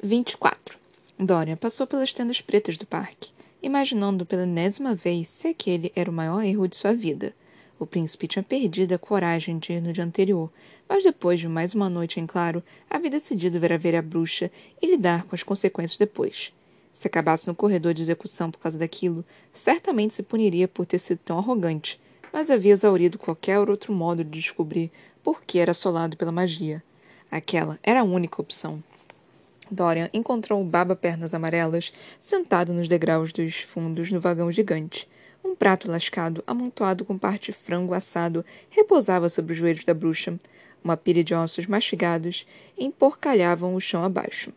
24. Dorian passou pelas tendas pretas do parque, imaginando pela enésima vez se aquele era o maior erro de sua vida. O príncipe tinha perdido a coragem de ir no dia anterior, mas depois de mais uma noite em claro, havia decidido ver a ver a bruxa e lidar com as consequências depois. Se acabasse no corredor de execução por causa daquilo, certamente se puniria por ter sido tão arrogante, mas havia exaurido qualquer outro modo de descobrir por que era assolado pela magia. Aquela era a única opção. Dorian encontrou o Baba Pernas Amarelas sentado nos degraus dos fundos no vagão gigante. Um prato lascado, amontoado com parte de frango assado, repousava sobre os joelhos da bruxa. Uma pilha de ossos mastigados emporcalhavam o chão abaixo.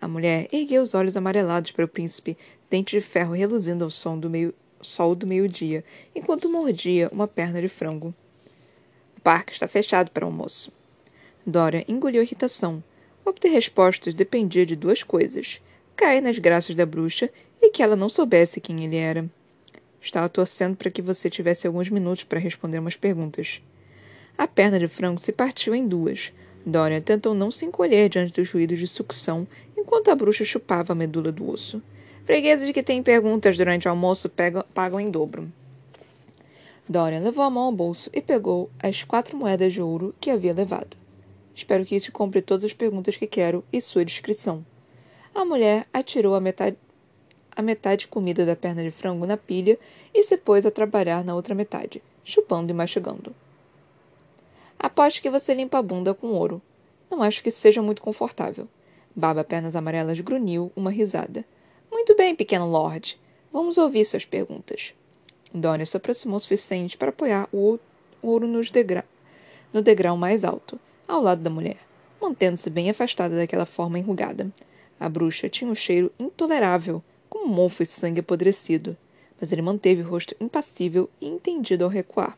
A mulher ergueu os olhos amarelados para o príncipe, dente de ferro reluzindo ao som do meio, sol do meio-dia, enquanto mordia uma perna de frango. O parque está fechado para almoço. Dora engoliu a irritação. Obter respostas dependia de duas coisas: cair nas graças da bruxa e que ela não soubesse quem ele era. Estava torcendo para que você tivesse alguns minutos para responder umas perguntas. A perna de frango se partiu em duas. Dorian tentou não se encolher diante dos ruídos de sucção enquanto a bruxa chupava a medula do osso. Fregueses que têm perguntas durante o almoço pagam em dobro. Dorian levou a mão ao bolso e pegou as quatro moedas de ouro que havia levado. Espero que isso compre todas as perguntas que quero e sua descrição. A mulher atirou a metade, a metade comida da perna de frango na pilha e se pôs a trabalhar na outra metade, chupando e mastigando. Aposto que você limpa a bunda com ouro. Não acho que isso seja muito confortável. Baba Pernas Amarelas grunhiu uma risada. Muito bem, pequeno Lorde. Vamos ouvir suas perguntas. Dória se aproximou o suficiente para apoiar o ouro nos degra no degrau mais alto ao lado da mulher, mantendo-se bem afastada daquela forma enrugada. A bruxa tinha um cheiro intolerável, como mofo e sangue apodrecido, mas ele manteve o rosto impassível e entendido ao recuar.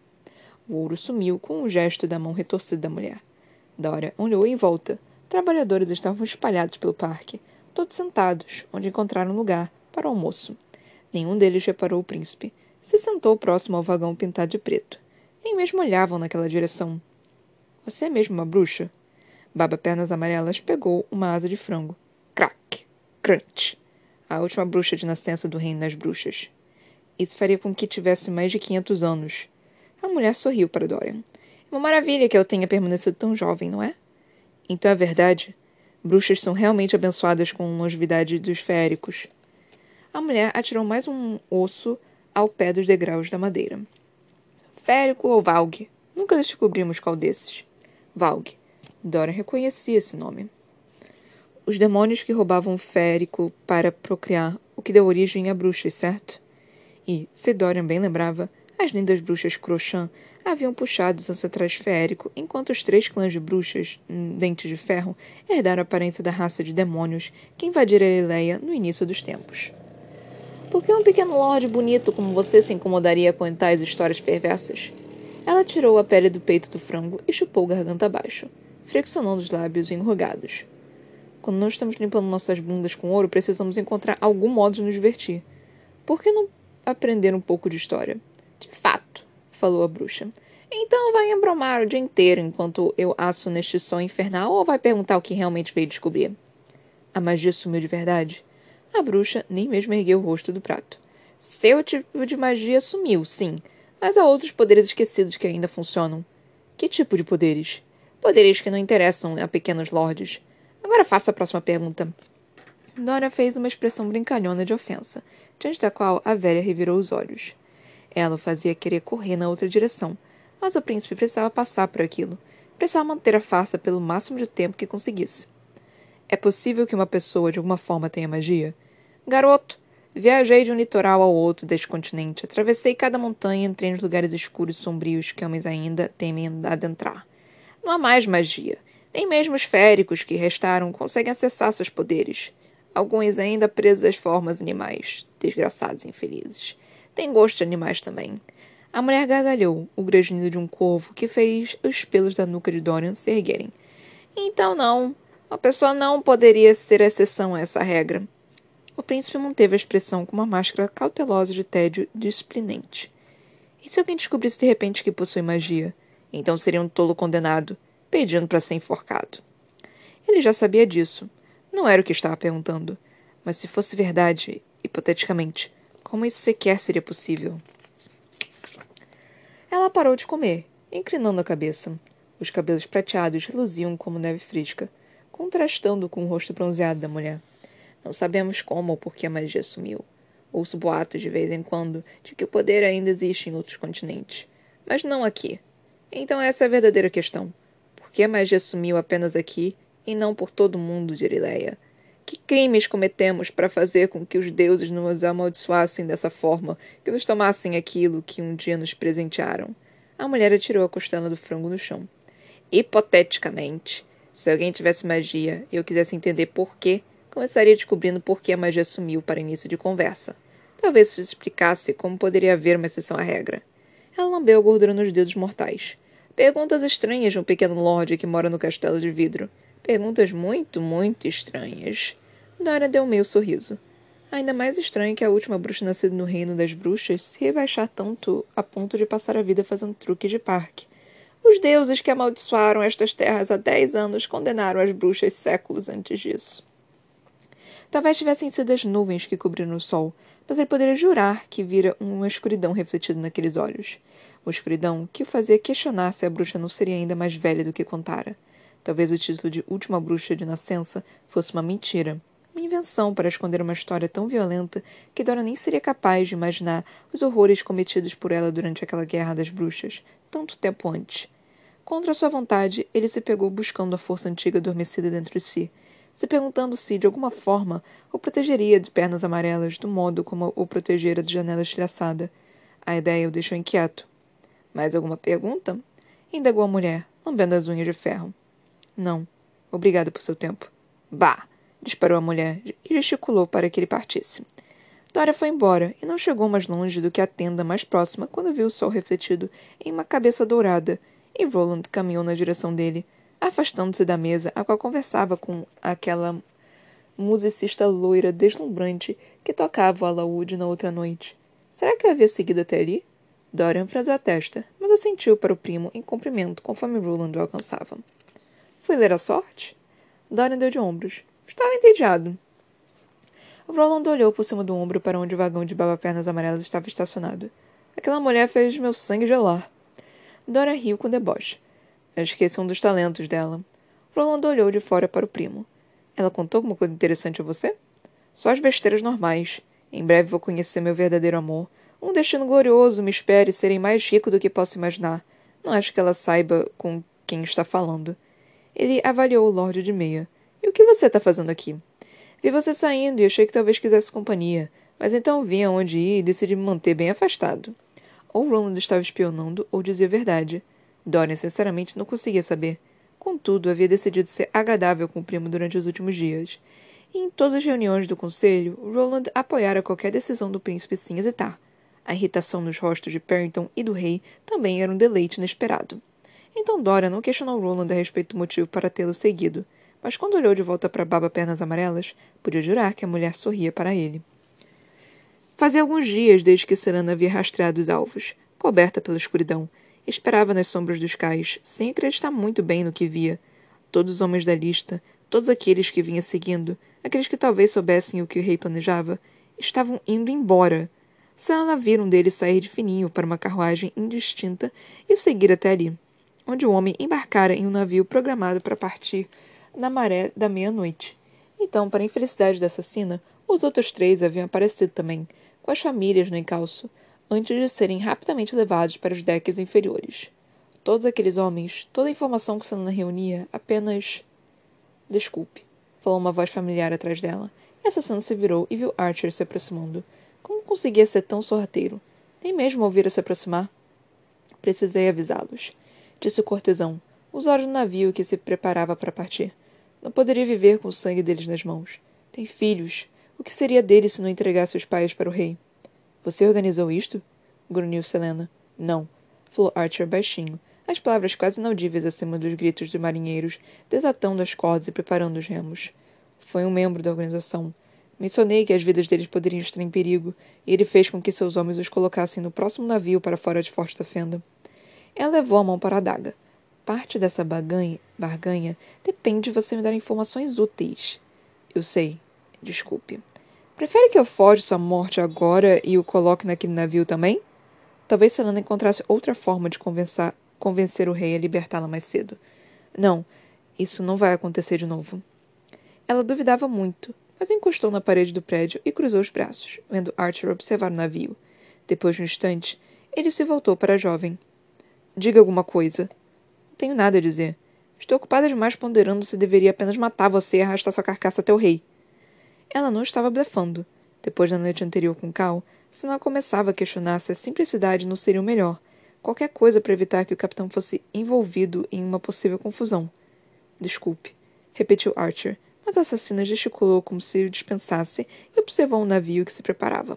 O ouro sumiu com um gesto da mão retorcida da mulher. Dora olhou em volta. Trabalhadores estavam espalhados pelo parque, todos sentados, onde encontraram lugar para o almoço. Nenhum deles reparou o príncipe. Se sentou próximo ao vagão pintado de preto. Nem mesmo olhavam naquela direção. Você é mesmo uma bruxa? Baba Pernas Amarelas pegou uma asa de frango. Crack! Crunch! A última bruxa de nascença do reino das bruxas. Isso faria com que tivesse mais de quinhentos anos. A mulher sorriu para Dorian. É uma maravilha que eu tenha permanecido tão jovem, não é? Então é verdade. Bruxas são realmente abençoadas com longevidade dos féricos. A mulher atirou mais um osso ao pé dos degraus da madeira. Férico ou Valg? Nunca descobrimos qual desses. Valg. Dora reconhecia esse nome. Os demônios que roubavam o férico para procriar, o que deu origem a bruxas, certo? E, se Dorian bem lembrava, as lindas bruxas Crochan haviam puxado os ancestrais férico, enquanto os três clãs de bruxas, dentes de ferro, herdaram a aparência da raça de demônios que invadira Eleia no início dos tempos. Por que um pequeno lorde bonito como você se incomodaria com tais histórias perversas? Ela tirou a pele do peito do frango e chupou garganta abaixo, flexionando os lábios enrugados. Quando não estamos limpando nossas bundas com ouro, precisamos encontrar algum modo de nos divertir. Por que não aprender um pouco de história? De fato, falou a bruxa. Então vai embromar o dia inteiro enquanto eu asso neste som infernal ou vai perguntar o que realmente veio descobrir? A magia sumiu de verdade? A bruxa nem mesmo ergueu o rosto do prato. Seu tipo de magia sumiu, sim, mas há outros poderes esquecidos que ainda funcionam. Que tipo de poderes? Poderes que não interessam a pequenos lordes. Agora faça a próxima pergunta. Dora fez uma expressão brincalhona de ofensa, diante da qual a velha revirou os olhos. Ela o fazia querer correr na outra direção, mas o príncipe precisava passar por aquilo. Precisava manter a farsa pelo máximo de tempo que conseguisse. É possível que uma pessoa de alguma forma tenha magia? Garoto, Viajei de um litoral ao outro deste continente, atravessei cada montanha, entrei nos lugares escuros e sombrios que homens ainda temem adentrar. Não há mais magia. Nem mesmo os féricos que restaram conseguem acessar seus poderes. Alguns ainda presos às formas animais, desgraçados e infelizes. Tem gosto de animais também. A mulher gargalhou, o grunhido de um corvo que fez os pelos da nuca de Dorian se erguerem. Então não. Uma pessoa não poderia ser exceção a essa regra. O príncipe manteve a expressão com uma máscara cautelosa de tédio displinente. E se alguém descobrisse de repente que possui magia? Então seria um tolo condenado, pedindo para ser enforcado. Ele já sabia disso. Não era o que estava perguntando. Mas se fosse verdade, hipoteticamente, como isso sequer seria possível? Ela parou de comer, inclinando a cabeça. Os cabelos prateados reluziam como neve fresca, contrastando com o rosto bronzeado da mulher. Não sabemos como ou por que a magia sumiu. Ouço boatos de vez em quando de que o poder ainda existe em outros continentes, mas não aqui. Então essa é a verdadeira questão. Por que a magia sumiu apenas aqui e não por todo o mundo de Irileia? Que crimes cometemos para fazer com que os deuses nos amaldiçoassem dessa forma, que nos tomassem aquilo que um dia nos presentearam? A mulher atirou a costela do frango no chão. Hipoteticamente, se alguém tivesse magia e eu quisesse entender por quê, começaria descobrindo por que a magia sumiu para início de conversa. Talvez isso explicasse como poderia haver uma exceção à regra. Ela lambeu a gordura nos dedos mortais. Perguntas estranhas de um pequeno lorde que mora no castelo de vidro. Perguntas muito, muito estranhas. Dora deu um meio sorriso. Ainda mais estranho que a última bruxa nascida no reino das bruxas se rebaixar tanto a ponto de passar a vida fazendo truques de parque. Os deuses que amaldiçoaram estas terras há dez anos condenaram as bruxas séculos antes disso. Talvez tivessem sido as nuvens que cobriram o sol, mas ele poderia jurar que vira uma escuridão refletida naqueles olhos. Uma escuridão que o fazia questionar se a bruxa não seria ainda mais velha do que contara. Talvez o título de Última Bruxa de Nascença fosse uma mentira, uma invenção para esconder uma história tão violenta que Dora nem seria capaz de imaginar os horrores cometidos por ela durante aquela guerra das bruxas, tanto tempo antes. Contra sua vontade, ele se pegou buscando a força antiga adormecida dentro de si, se perguntando se, de alguma forma, o protegeria de pernas amarelas do modo como o protegera de janela estilhaçada. A ideia o deixou inquieto. Mais alguma pergunta? Indagou a mulher, lambendo as unhas de ferro. Não. Obrigada por seu tempo. Bah! disparou a mulher e gesticulou para que ele partisse. Dora foi embora e não chegou mais longe do que a tenda mais próxima quando viu o sol refletido em uma cabeça dourada, e Roland caminhou na direção dele, afastando-se da mesa a qual conversava com aquela musicista loira deslumbrante que tocava o alaúde na outra noite. Será que eu havia seguido até ali? Dorian franziu a testa, mas assentiu para o primo em cumprimento conforme Roland o alcançava. Foi ler a sorte? Dorian deu de ombros. Estava entediado. Roland olhou por cima do ombro para onde o vagão de baba-pernas amarelas estava estacionado. Aquela mulher fez meu sangue gelar. Dora riu com deboche. Esqueçam dos talentos dela. Roland olhou de fora para o primo. Ela contou alguma coisa interessante a você? Só as besteiras normais. Em breve vou conhecer meu verdadeiro amor. Um destino glorioso me espere serem mais rico do que posso imaginar. Não acho que ela saiba com quem está falando. Ele avaliou o Lorde de Meia. E o que você está fazendo aqui? Vi você saindo e achei que talvez quisesse companhia, mas então vi aonde ir e decidi me manter bem afastado. Ou Roland estava espionando ou dizia a verdade. Dorian sinceramente não conseguia saber. Contudo, havia decidido ser agradável com o primo durante os últimos dias. E em todas as reuniões do conselho, Roland apoiara qualquer decisão do príncipe sem hesitar. A irritação nos rostos de Perrington e do rei também era um deleite inesperado. Então Dora não questionou Roland a respeito do motivo para tê-lo seguido, mas quando olhou de volta para Baba Pernas Amarelas, podia jurar que a mulher sorria para ele. Fazia alguns dias desde que Serana havia rastreado os alvos, coberta pela escuridão, Esperava nas sombras dos cais, sem acreditar muito bem no que via. Todos os homens da lista, todos aqueles que vinha seguindo, aqueles que talvez soubessem o que o rei planejava, estavam indo embora. Sana vira um deles sair de fininho para uma carruagem indistinta e o seguir até ali, onde o homem embarcara em um navio programado para partir na maré da meia-noite. Então, para a infelicidade da assassina, os outros três haviam aparecido também, com as famílias no encalço, antes de serem rapidamente levados para os decks inferiores. Todos aqueles homens, toda a informação que Sanana reunia, apenas. Desculpe, falou uma voz familiar atrás dela. E assassino se virou e viu Archer se aproximando. Como conseguia ser tão sorrateiro? Nem mesmo ouvira se aproximar. Precisei avisá-los, disse o cortesão, os olhos do navio que se preparava para partir. Não poderia viver com o sangue deles nas mãos. Tem filhos. O que seria deles se não entregasse os pais para o rei? Você organizou isto? grunhiu Selena. Não, falou Archer baixinho, as palavras quase inaudíveis acima dos gritos dos marinheiros, desatando as cordas e preparando os remos. Foi um membro da organização. Mencionei que as vidas deles poderiam estar em perigo, e ele fez com que seus homens os colocassem no próximo navio para fora de Forte da Fenda. Ela levou a mão para a adaga. Parte dessa baganha, barganha depende de você me dar informações úteis. Eu sei. Desculpe. Prefere que eu foge sua morte agora e o coloque naquele navio também? Talvez Selena encontrasse outra forma de convencer o rei a libertá-la mais cedo. Não, isso não vai acontecer de novo. Ela duvidava muito, mas encostou na parede do prédio e cruzou os braços, vendo Archer observar o navio. Depois de um instante, ele se voltou para a jovem. Diga alguma coisa. Não tenho nada a dizer. Estou ocupada demais ponderando se deveria apenas matar você e arrastar sua carcaça até o rei. Ela não estava blefando. Depois da noite anterior com Cal, senão começava a questionar se a simplicidade não seria o melhor. Qualquer coisa para evitar que o capitão fosse envolvido em uma possível confusão. Desculpe, repetiu Archer, mas a assassina gesticulou como se o dispensasse e observou um navio que se preparava.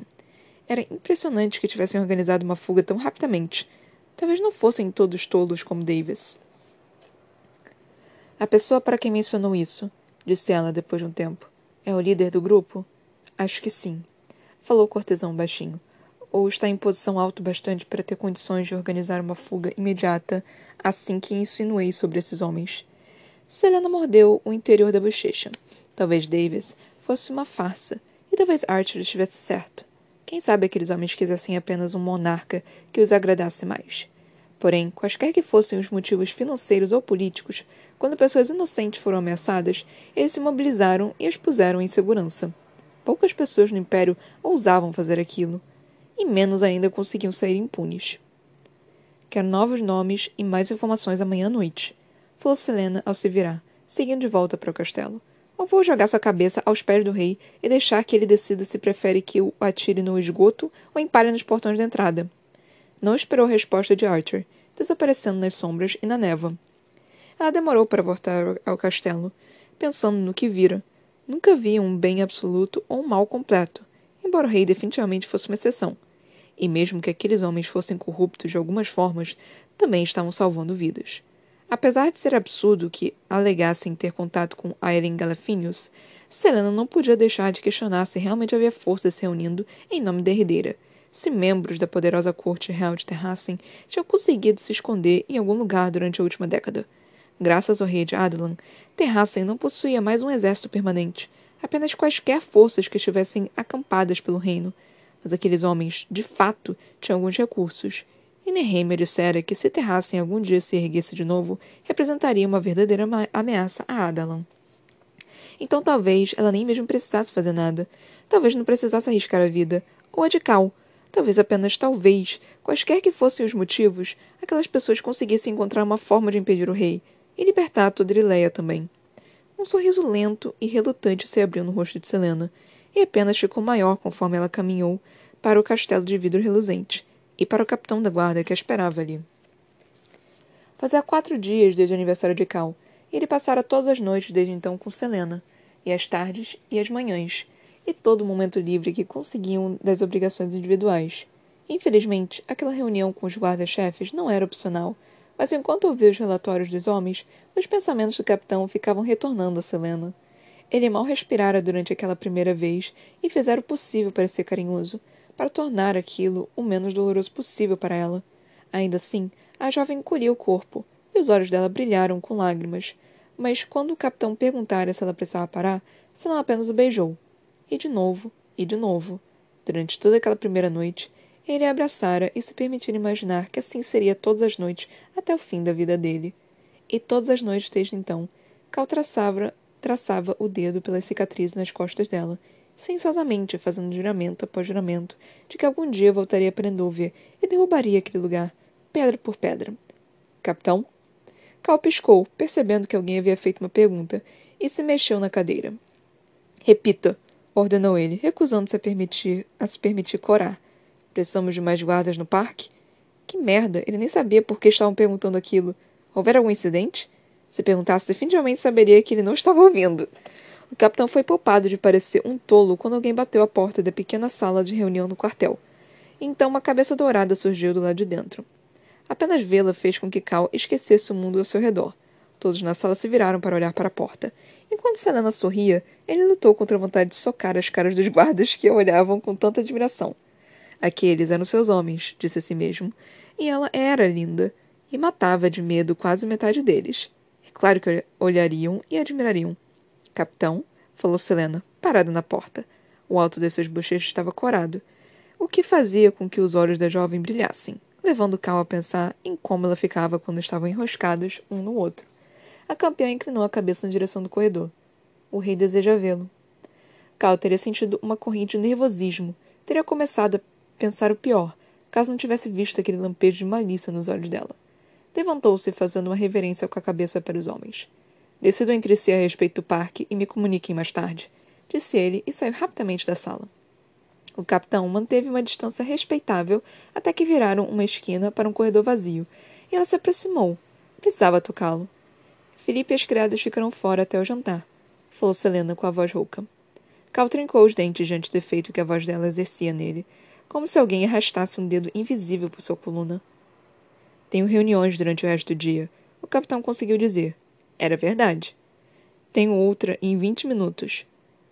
Era impressionante que tivessem organizado uma fuga tão rapidamente. Talvez não fossem todos tolos como Davis. A pessoa para quem mencionou isso, disse ela depois de um tempo, é o líder do grupo? Acho que sim falou o cortesão baixinho. Ou está em posição alto bastante para ter condições de organizar uma fuga imediata assim que insinuei sobre esses homens. Selena mordeu o interior da bochecha. Talvez Davis fosse uma farsa, e talvez Archer estivesse certo. Quem sabe aqueles homens quisessem apenas um monarca que os agradasse mais. Porém, quaisquer que fossem os motivos financeiros ou políticos, quando pessoas inocentes foram ameaçadas, eles se mobilizaram e as puseram em segurança. Poucas pessoas no Império ousavam fazer aquilo, e menos ainda conseguiam sair impunes. Quero novos nomes e mais informações amanhã à noite, falou Selena ao se virar, seguindo de volta para o castelo. Ou vou jogar sua cabeça aos pés do rei e deixar que ele decida se prefere que o atire no esgoto ou empalhe nos portões da entrada. Não esperou a resposta de Archer, desaparecendo nas sombras e na névoa. Ela demorou para voltar ao castelo, pensando no que vira, Nunca vi um bem absoluto ou um mal completo, embora o rei definitivamente fosse uma exceção. E mesmo que aqueles homens fossem corruptos de algumas formas, também estavam salvando vidas. Apesar de ser absurdo que alegassem ter contato com Aileen Galafinhos, Serena não podia deixar de questionar se realmente havia forças se reunindo em nome da herdeira, se membros da poderosa corte real de Terrassen tinham conseguido se esconder em algum lugar durante a última década. Graças ao rei de Adelan, Terrassen não possuía mais um exército permanente, apenas quaisquer forças que estivessem acampadas pelo reino. Mas aqueles homens, de fato, tinham alguns recursos. E Nehemia dissera que se Terrassen algum dia se erguesse de novo, representaria uma verdadeira ameaça a Adalan. Então talvez ela nem mesmo precisasse fazer nada. Talvez não precisasse arriscar a vida. Ou a de Cal. Talvez apenas talvez, quaisquer que fossem os motivos, aquelas pessoas conseguissem encontrar uma forma de impedir o rei, e libertar Todrileia também. Um sorriso lento e relutante se abriu no rosto de Selena, e apenas ficou maior conforme ela caminhou para o castelo de vidro reluzente e para o capitão da guarda que a esperava ali. Fazia quatro dias desde o aniversário de Cal, e ele passara todas as noites desde então com Selena, e as tardes e as manhãs, e todo o momento livre que conseguiam das obrigações individuais. Infelizmente, aquela reunião com os guardas-chefes não era opcional, mas enquanto ouvia os relatórios dos homens, os pensamentos do capitão ficavam retornando a Selena. Ele mal respirara durante aquela primeira vez e fizera o possível para ser carinhoso, para tornar aquilo o menos doloroso possível para ela. Ainda assim, a jovem encolhia o corpo, e os olhos dela brilharam com lágrimas. Mas quando o capitão perguntara se ela precisava parar, Selena apenas o beijou. E de novo, e de novo. Durante toda aquela primeira noite, ele a abraçara e se permitira imaginar que assim seria todas as noites até o fim da vida dele. E todas as noites desde então, Cal traçava, traçava o dedo pelas cicatrizes nas costas dela, sensuosamente fazendo juramento após juramento de que algum dia voltaria para Endover e derrubaria aquele lugar, pedra por pedra. Capitão? Cal piscou, percebendo que alguém havia feito uma pergunta, e se mexeu na cadeira. Repita, ordenou ele, recusando-se a, permitir, a se permitir corar. Precisamos de mais guardas no parque? Que merda! Ele nem sabia por que estavam perguntando aquilo. Houver algum incidente? Se perguntasse, definitivamente saberia que ele não estava ouvindo. O capitão foi poupado de parecer um tolo quando alguém bateu a porta da pequena sala de reunião no quartel. Então uma cabeça dourada surgiu do lado de dentro. Apenas vê-la fez com que Cal esquecesse o mundo ao seu redor. Todos na sala se viraram para olhar para a porta. Enquanto Selena sorria, ele lutou contra a vontade de socar as caras dos guardas que a olhavam com tanta admiração. Aqueles eram seus homens, disse a si mesmo. E ela era linda, e matava de medo quase metade deles. É claro que olhariam e admirariam. Capitão, falou Selena, parada na porta. O alto de seus bochechos estava corado, o que fazia com que os olhos da jovem brilhassem, levando Cal a pensar em como ela ficava quando estavam enroscados um no outro. A campeã inclinou a cabeça na direção do corredor. O rei deseja vê-lo. Cal teria sentido uma corrente de nervosismo. Teria começado a pensar o pior, caso não tivesse visto aquele lampejo de malícia nos olhos dela. Levantou-se, fazendo uma reverência com a cabeça para os homens. Decido entre si a respeito do parque e me comuniquem mais tarde, disse ele e saiu rapidamente da sala. O capitão manteve uma distância respeitável até que viraram uma esquina para um corredor vazio, e ela se aproximou. Precisava tocá-lo. Felipe e as criadas ficaram fora até o jantar, falou Selena com a voz rouca. Cal trincou os dentes diante do efeito que a voz dela exercia nele, como se alguém arrastasse um dedo invisível por sua coluna. Tenho reuniões durante o resto do dia, o capitão conseguiu dizer. Era verdade. Tenho outra em vinte minutos,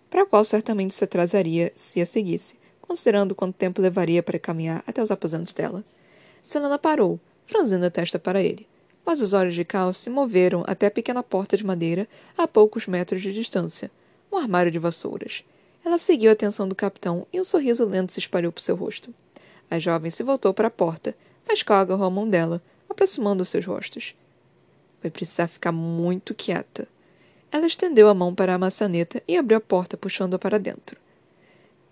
para a qual certamente se atrasaria se a seguisse, considerando quanto tempo levaria para caminhar até os aposentos dela. Selena parou, franzindo a testa para ele mas os olhos de Cal se moveram até a pequena porta de madeira a poucos metros de distância, um armário de vassouras. Ela seguiu a atenção do capitão e um sorriso lento se espalhou por seu rosto. A jovem se voltou para a porta, mas Cal agarrou a mão dela, aproximando os seus rostos. Vai precisar ficar muito quieta. Ela estendeu a mão para a maçaneta e abriu a porta, puxando-a para dentro.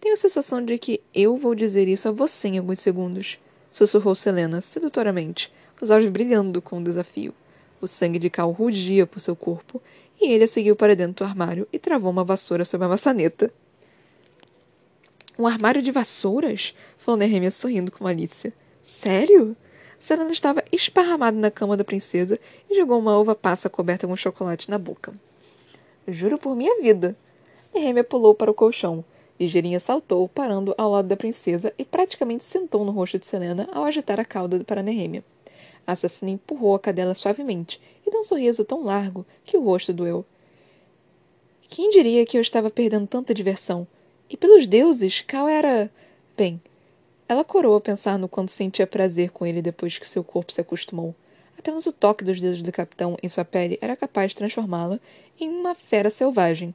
Tenho a sensação de que eu vou dizer isso a você em alguns segundos, sussurrou Selena sedutoramente, os olhos brilhando com o desafio. O sangue de Cal rugia por seu corpo, e ele a seguiu para dentro do armário e travou uma vassoura sobre a maçaneta. Um armário de vassouras? falou Nehemia sorrindo com malícia. Sério? Serena estava esparramada na cama da princesa e jogou uma uva passa coberta com chocolate na boca. Juro por minha vida. Nehemia pulou para o colchão. Ligeirinha saltou, parando ao lado da princesa e praticamente sentou no rosto de Selena ao agitar a cauda para Nehemia. A assassina empurrou a cadela suavemente e deu um sorriso tão largo que o rosto doeu. Quem diria que eu estava perdendo tanta diversão? E pelos deuses, Cal era. Bem, ela corou a pensar no quanto sentia prazer com ele depois que seu corpo se acostumou. Apenas o toque dos dedos do capitão em sua pele era capaz de transformá-la em uma fera selvagem.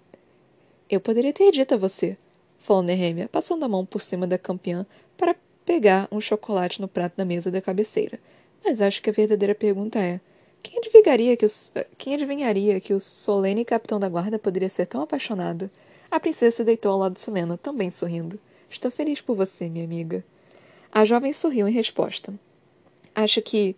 Eu poderia ter dito a você, falou Nehemia, passando a mão por cima da campeã para pegar um chocolate no prato da mesa da cabeceira. Mas acho que a verdadeira pergunta é: quem adivinharia que o, quem adivinharia que o solene capitão da guarda poderia ser tão apaixonado? A princesa se deitou ao lado de Selena, também sorrindo. Estou feliz por você, minha amiga. A jovem sorriu em resposta. Acho que.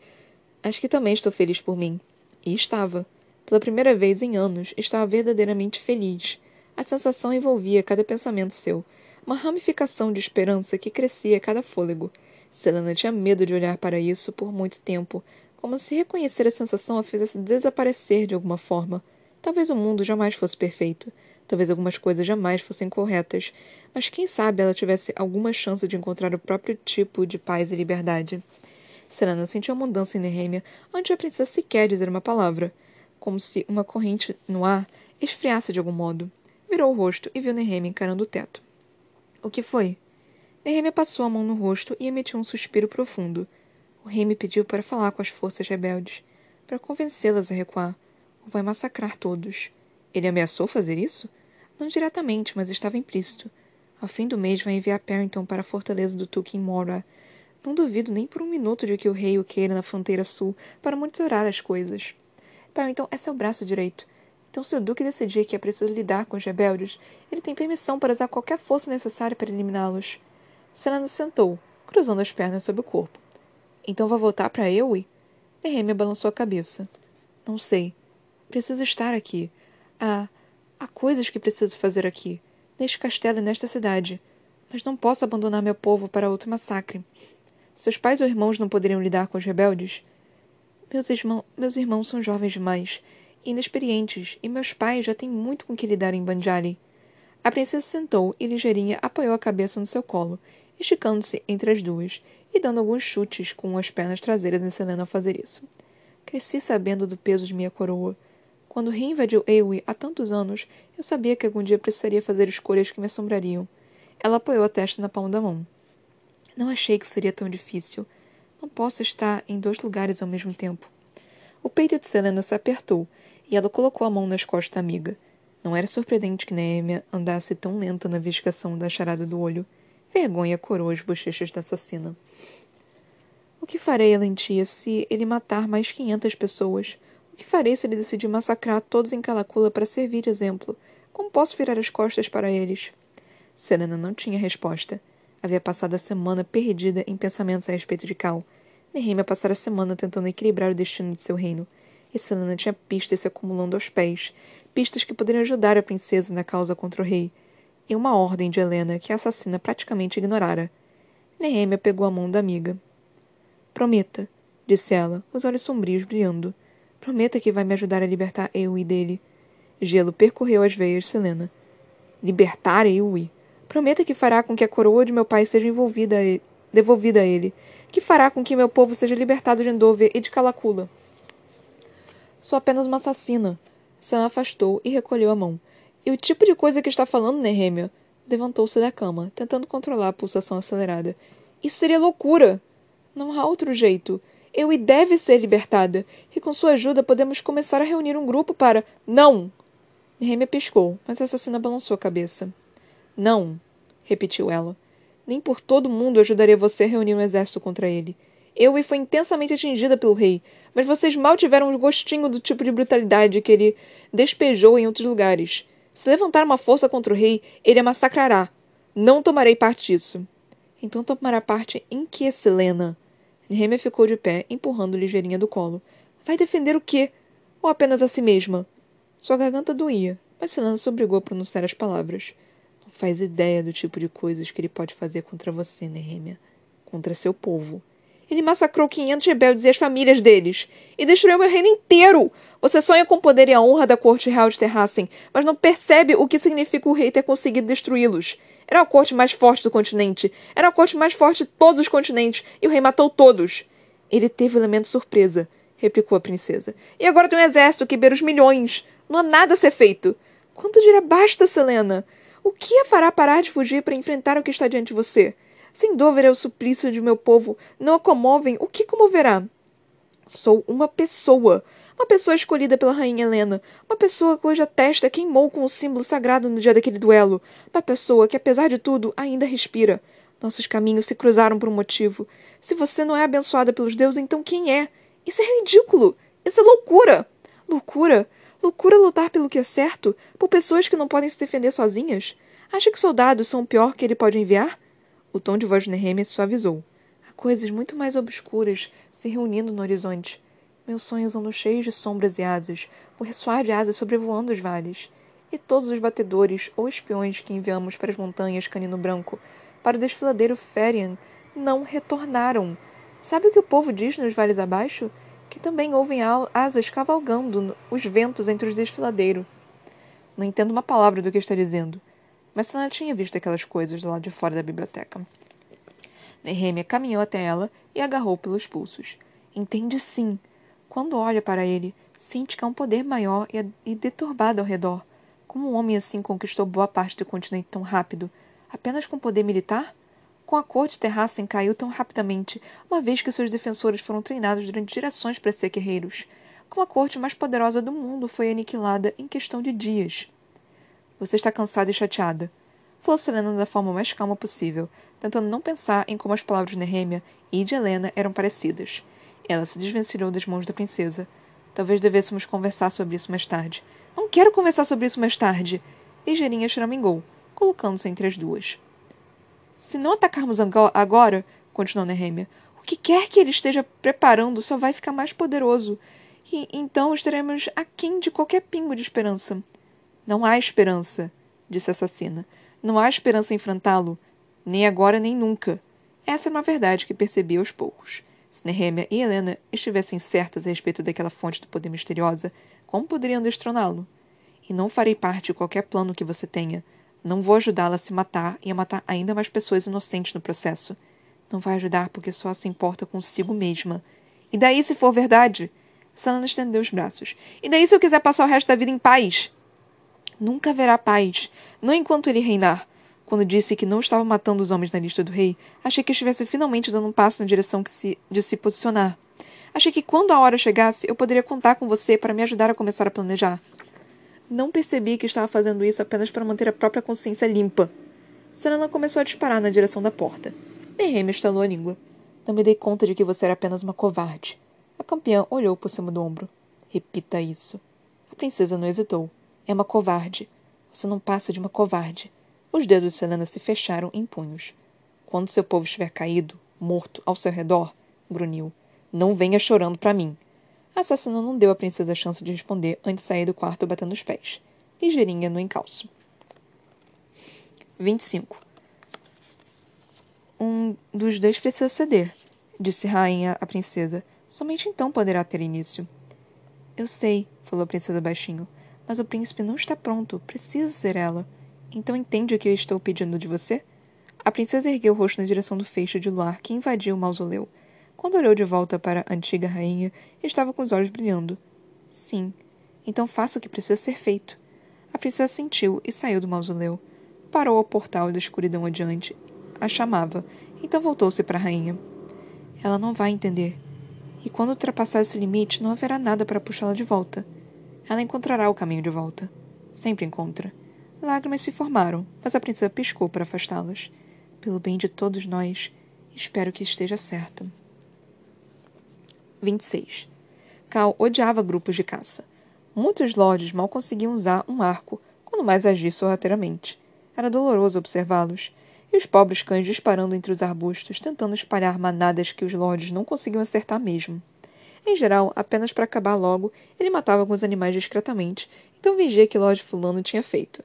Acho que também estou feliz por mim. E estava. Pela primeira vez em anos, estava verdadeiramente feliz. A sensação envolvia cada pensamento seu, uma ramificação de esperança que crescia a cada fôlego. Selena tinha medo de olhar para isso por muito tempo, como se reconhecer a sensação a fizesse desaparecer de alguma forma. Talvez o mundo jamais fosse perfeito. Talvez algumas coisas jamais fossem corretas. Mas quem sabe ela tivesse alguma chance de encontrar o próprio tipo de paz e liberdade. Selena sentiu uma mudança em Nehemia antes de a princesa sequer dizer uma palavra. Como se uma corrente no ar esfriasse de algum modo. Virou o rosto e viu Nehemia encarando o teto. O que foi? Nehemia passou a mão no rosto e emitiu um suspiro profundo. O rei me pediu para falar com as forças rebeldes, para convencê-las a recuar, ou vai massacrar todos. Ele ameaçou fazer isso? Não diretamente, mas estava implícito. Ao fim do mês vai enviar Parrington para a fortaleza do Tuque em Mora. Não duvido nem por um minuto de que o rei o queira na fronteira sul para monitorar as coisas. Parrington é seu braço direito. Então, se o Duque decidir que é preciso lidar com os rebeldes, ele tem permissão para usar qualquer força necessária para eliminá-los. Selena sentou, cruzando as pernas sobre o corpo. Então vai voltar para Ewe? Nehemia balançou a cabeça. Não sei. Preciso estar aqui. Há. Há coisas que preciso fazer aqui, neste castelo e nesta cidade. Mas não posso abandonar meu povo para outro massacre. Seus pais ou irmãos não poderiam lidar com os rebeldes? Meus, irmão, meus irmãos são jovens demais, inexperientes, e meus pais já têm muito com que lidar em Banjali. A princesa sentou e ligeirinha apoiou a cabeça no seu colo esticando-se entre as duas e dando alguns chutes com as pernas traseiras Selena ao fazer isso. Cresci sabendo do peso de minha coroa. Quando reinvadiu Ewe há tantos anos, eu sabia que algum dia precisaria fazer escolhas que me assombrariam. Ela apoiou a testa na palma da mão. Não achei que seria tão difícil. Não posso estar em dois lugares ao mesmo tempo. O peito de Selena se apertou e ela colocou a mão nas costas da amiga. Não era surpreendente que Neemia andasse tão lenta na investigação da charada do olho. Vergonha corou as bochechas da assassina. O que farei, Alentia, se ele matar mais quinhentas pessoas? Que farei se ele decidir massacrar todos em Calacula para servir de exemplo? Como posso virar as costas para eles? Serena não tinha resposta. Havia passado a semana perdida em pensamentos a respeito de Cal. Nehemia passara a semana tentando equilibrar o destino de seu reino. E Selena tinha pistas se acumulando aos pés, pistas que poderiam ajudar a princesa na causa contra o rei, e uma ordem de Helena que a assassina praticamente ignorara. Nehemia pegou a mão da amiga. Prometa, disse ela, os olhos sombrios brilhando. Prometa que vai me ajudar a libertar Eui dele. Gelo percorreu as veias de Selena. Libertar Eui? Prometa que fará com que a coroa de meu pai seja envolvida a ele, devolvida a ele, que fará com que meu povo seja libertado de Endover e de Calacula. Sou apenas uma assassina. Selena afastou e recolheu a mão. E o tipo de coisa que está falando, Nehemia? Levantou-se da cama, tentando controlar a pulsação acelerada. Isso seria loucura! Não há outro jeito. Eu e deve ser libertada. E com sua ajuda podemos começar a reunir um grupo para. Não! Nehemia piscou, mas a assassina balançou a cabeça. Não, repetiu ela. Nem por todo mundo ajudaria você a reunir um exército contra ele. Eu e foi intensamente atingida pelo rei, mas vocês mal tiveram um gostinho do tipo de brutalidade que ele despejou em outros lugares. Se levantar uma força contra o rei, ele a massacrará. Não tomarei parte disso. Então tomará parte em que, Selena? Nehemia ficou de pé, empurrando ligeirinha do colo. Vai defender o quê? Ou apenas a si mesma? Sua garganta doía, mas Selena se obrigou a pronunciar as palavras. Não faz ideia do tipo de coisas que ele pode fazer contra você, Nehemia. Contra seu povo. Ele massacrou 500 rebeldes e as famílias deles. E destruiu meu reino inteiro. Você sonha com o poder e a honra da corte real de Terrassen, mas não percebe o que significa o rei ter conseguido destruí-los. Era a corte mais forte do continente. Era a corte mais forte de todos os continentes. E o rei matou todos. Ele teve o elemento surpresa, replicou a princesa. E agora tem um exército que beira os milhões. Não há nada a ser feito. Quanto dirá basta, Selena? O que a fará parar de fugir para enfrentar o que está diante de você? Sem Dover é o suplício de meu povo. Não a comovem. O que comoverá? Sou uma pessoa. Uma pessoa escolhida pela rainha Helena. Uma pessoa cuja testa queimou com o símbolo sagrado no dia daquele duelo. Uma pessoa que, apesar de tudo, ainda respira. Nossos caminhos se cruzaram por um motivo. Se você não é abençoada pelos deuses, então quem é? Isso é ridículo! Isso é loucura! Loucura? Loucura lutar pelo que é certo? Por pessoas que não podem se defender sozinhas? Acha que soldados são o pior que ele pode enviar? O tom de voz de Nehemia suavizou. Há coisas muito mais obscuras se reunindo no horizonte. Meus sonhos andam cheios de sombras e asas, o ressoar de asas sobrevoando os vales. E todos os batedores ou espiões que enviamos para as montanhas Canino Branco, para o desfiladeiro Ferian, não retornaram. Sabe o que o povo diz nos vales abaixo? Que também ouvem asas cavalgando os ventos entre os desfiladeiros. Não entendo uma palavra do que está dizendo, mas Sana tinha visto aquelas coisas do lado de fora da biblioteca. Nehemia caminhou até ela e agarrou pelos pulsos. Entende sim. Quando olha para ele, sente que há um poder maior e deturbado ao redor. Como um homem assim conquistou boa parte do continente tão rápido? Apenas com poder militar? Com a corte Terrassen caiu tão rapidamente, uma vez que seus defensores foram treinados durante gerações para ser guerreiros. Como a corte mais poderosa do mundo foi aniquilada em questão de dias. Você está cansada e chateada. Falou Selena da forma mais calma possível, tentando não pensar em como as palavras de Nehemia e de Helena eram parecidas. Ela se desvencilhou das mãos da princesa. Talvez devêssemos conversar sobre isso mais tarde. Não quero conversar sobre isso mais tarde. Ligeirinha choramingou, colocando-se entre as duas. Se não atacarmos agora, continuou Nehemia, o que quer que ele esteja preparando só vai ficar mais poderoso. E então estaremos aquém de qualquer pingo de esperança. Não há esperança, disse a assassina. Não há esperança em enfrentá-lo. Nem agora, nem nunca. Essa é uma verdade que percebi aos poucos. Se Nehemia e Helena estivessem certas a respeito daquela fonte do poder misteriosa, como poderiam destroná-lo? E não farei parte de qualquer plano que você tenha. Não vou ajudá-la a se matar e a matar ainda mais pessoas inocentes no processo. Não vai ajudar porque só se importa consigo mesma. E daí se for verdade? Sana estendeu os braços. E daí se eu quiser passar o resto da vida em paz? Nunca haverá paz, não enquanto ele reinar. Quando disse que não estava matando os homens na lista do rei, achei que estivesse finalmente dando um passo na direção se, de se posicionar. Achei que quando a hora chegasse, eu poderia contar com você para me ajudar a começar a planejar. Não percebi que estava fazendo isso apenas para manter a própria consciência limpa. Selena começou a disparar na direção da porta. Derrame estalou a língua. Não me dei conta de que você era apenas uma covarde. A campeã olhou por cima do ombro. Repita isso. A princesa não hesitou. É uma covarde. Você não passa de uma covarde. Os dedos de Selena se fecharam em punhos. Quando seu povo estiver caído, morto, ao seu redor, grunhiu, não venha chorando para mim. A assassina não deu à princesa a chance de responder antes de sair do quarto batendo os pés, ligeirinha no encalço. 25. Um dos dois precisa ceder, disse Rainha à princesa. Somente então poderá ter início. Eu sei, falou a princesa baixinho, mas o príncipe não está pronto. Precisa ser ela. Então entende o que eu estou pedindo de você? A princesa ergueu o rosto na direção do feixe de luar que invadiu o mausoléu. Quando olhou de volta para a antiga rainha, estava com os olhos brilhando. Sim. Então faça o que precisa ser feito. A princesa sentiu e saiu do mausoléu. Parou ao portal da escuridão adiante. A chamava. Então voltou-se para a rainha. Ela não vai entender. E quando ultrapassar esse limite, não haverá nada para puxá-la de volta. Ela encontrará o caminho de volta. Sempre encontra. Lágrimas se formaram, mas a princesa piscou para afastá-las. Pelo bem de todos nós, espero que esteja certa. 26. Cal odiava grupos de caça. Muitos lords mal conseguiam usar um arco, quando mais agir sorrateiramente. Era doloroso observá-los, e os pobres cães disparando entre os arbustos, tentando espalhar manadas que os lords não conseguiam acertar mesmo. Em geral, apenas para acabar logo, ele matava alguns animais discretamente, então vigia que Lord Fulano tinha feito.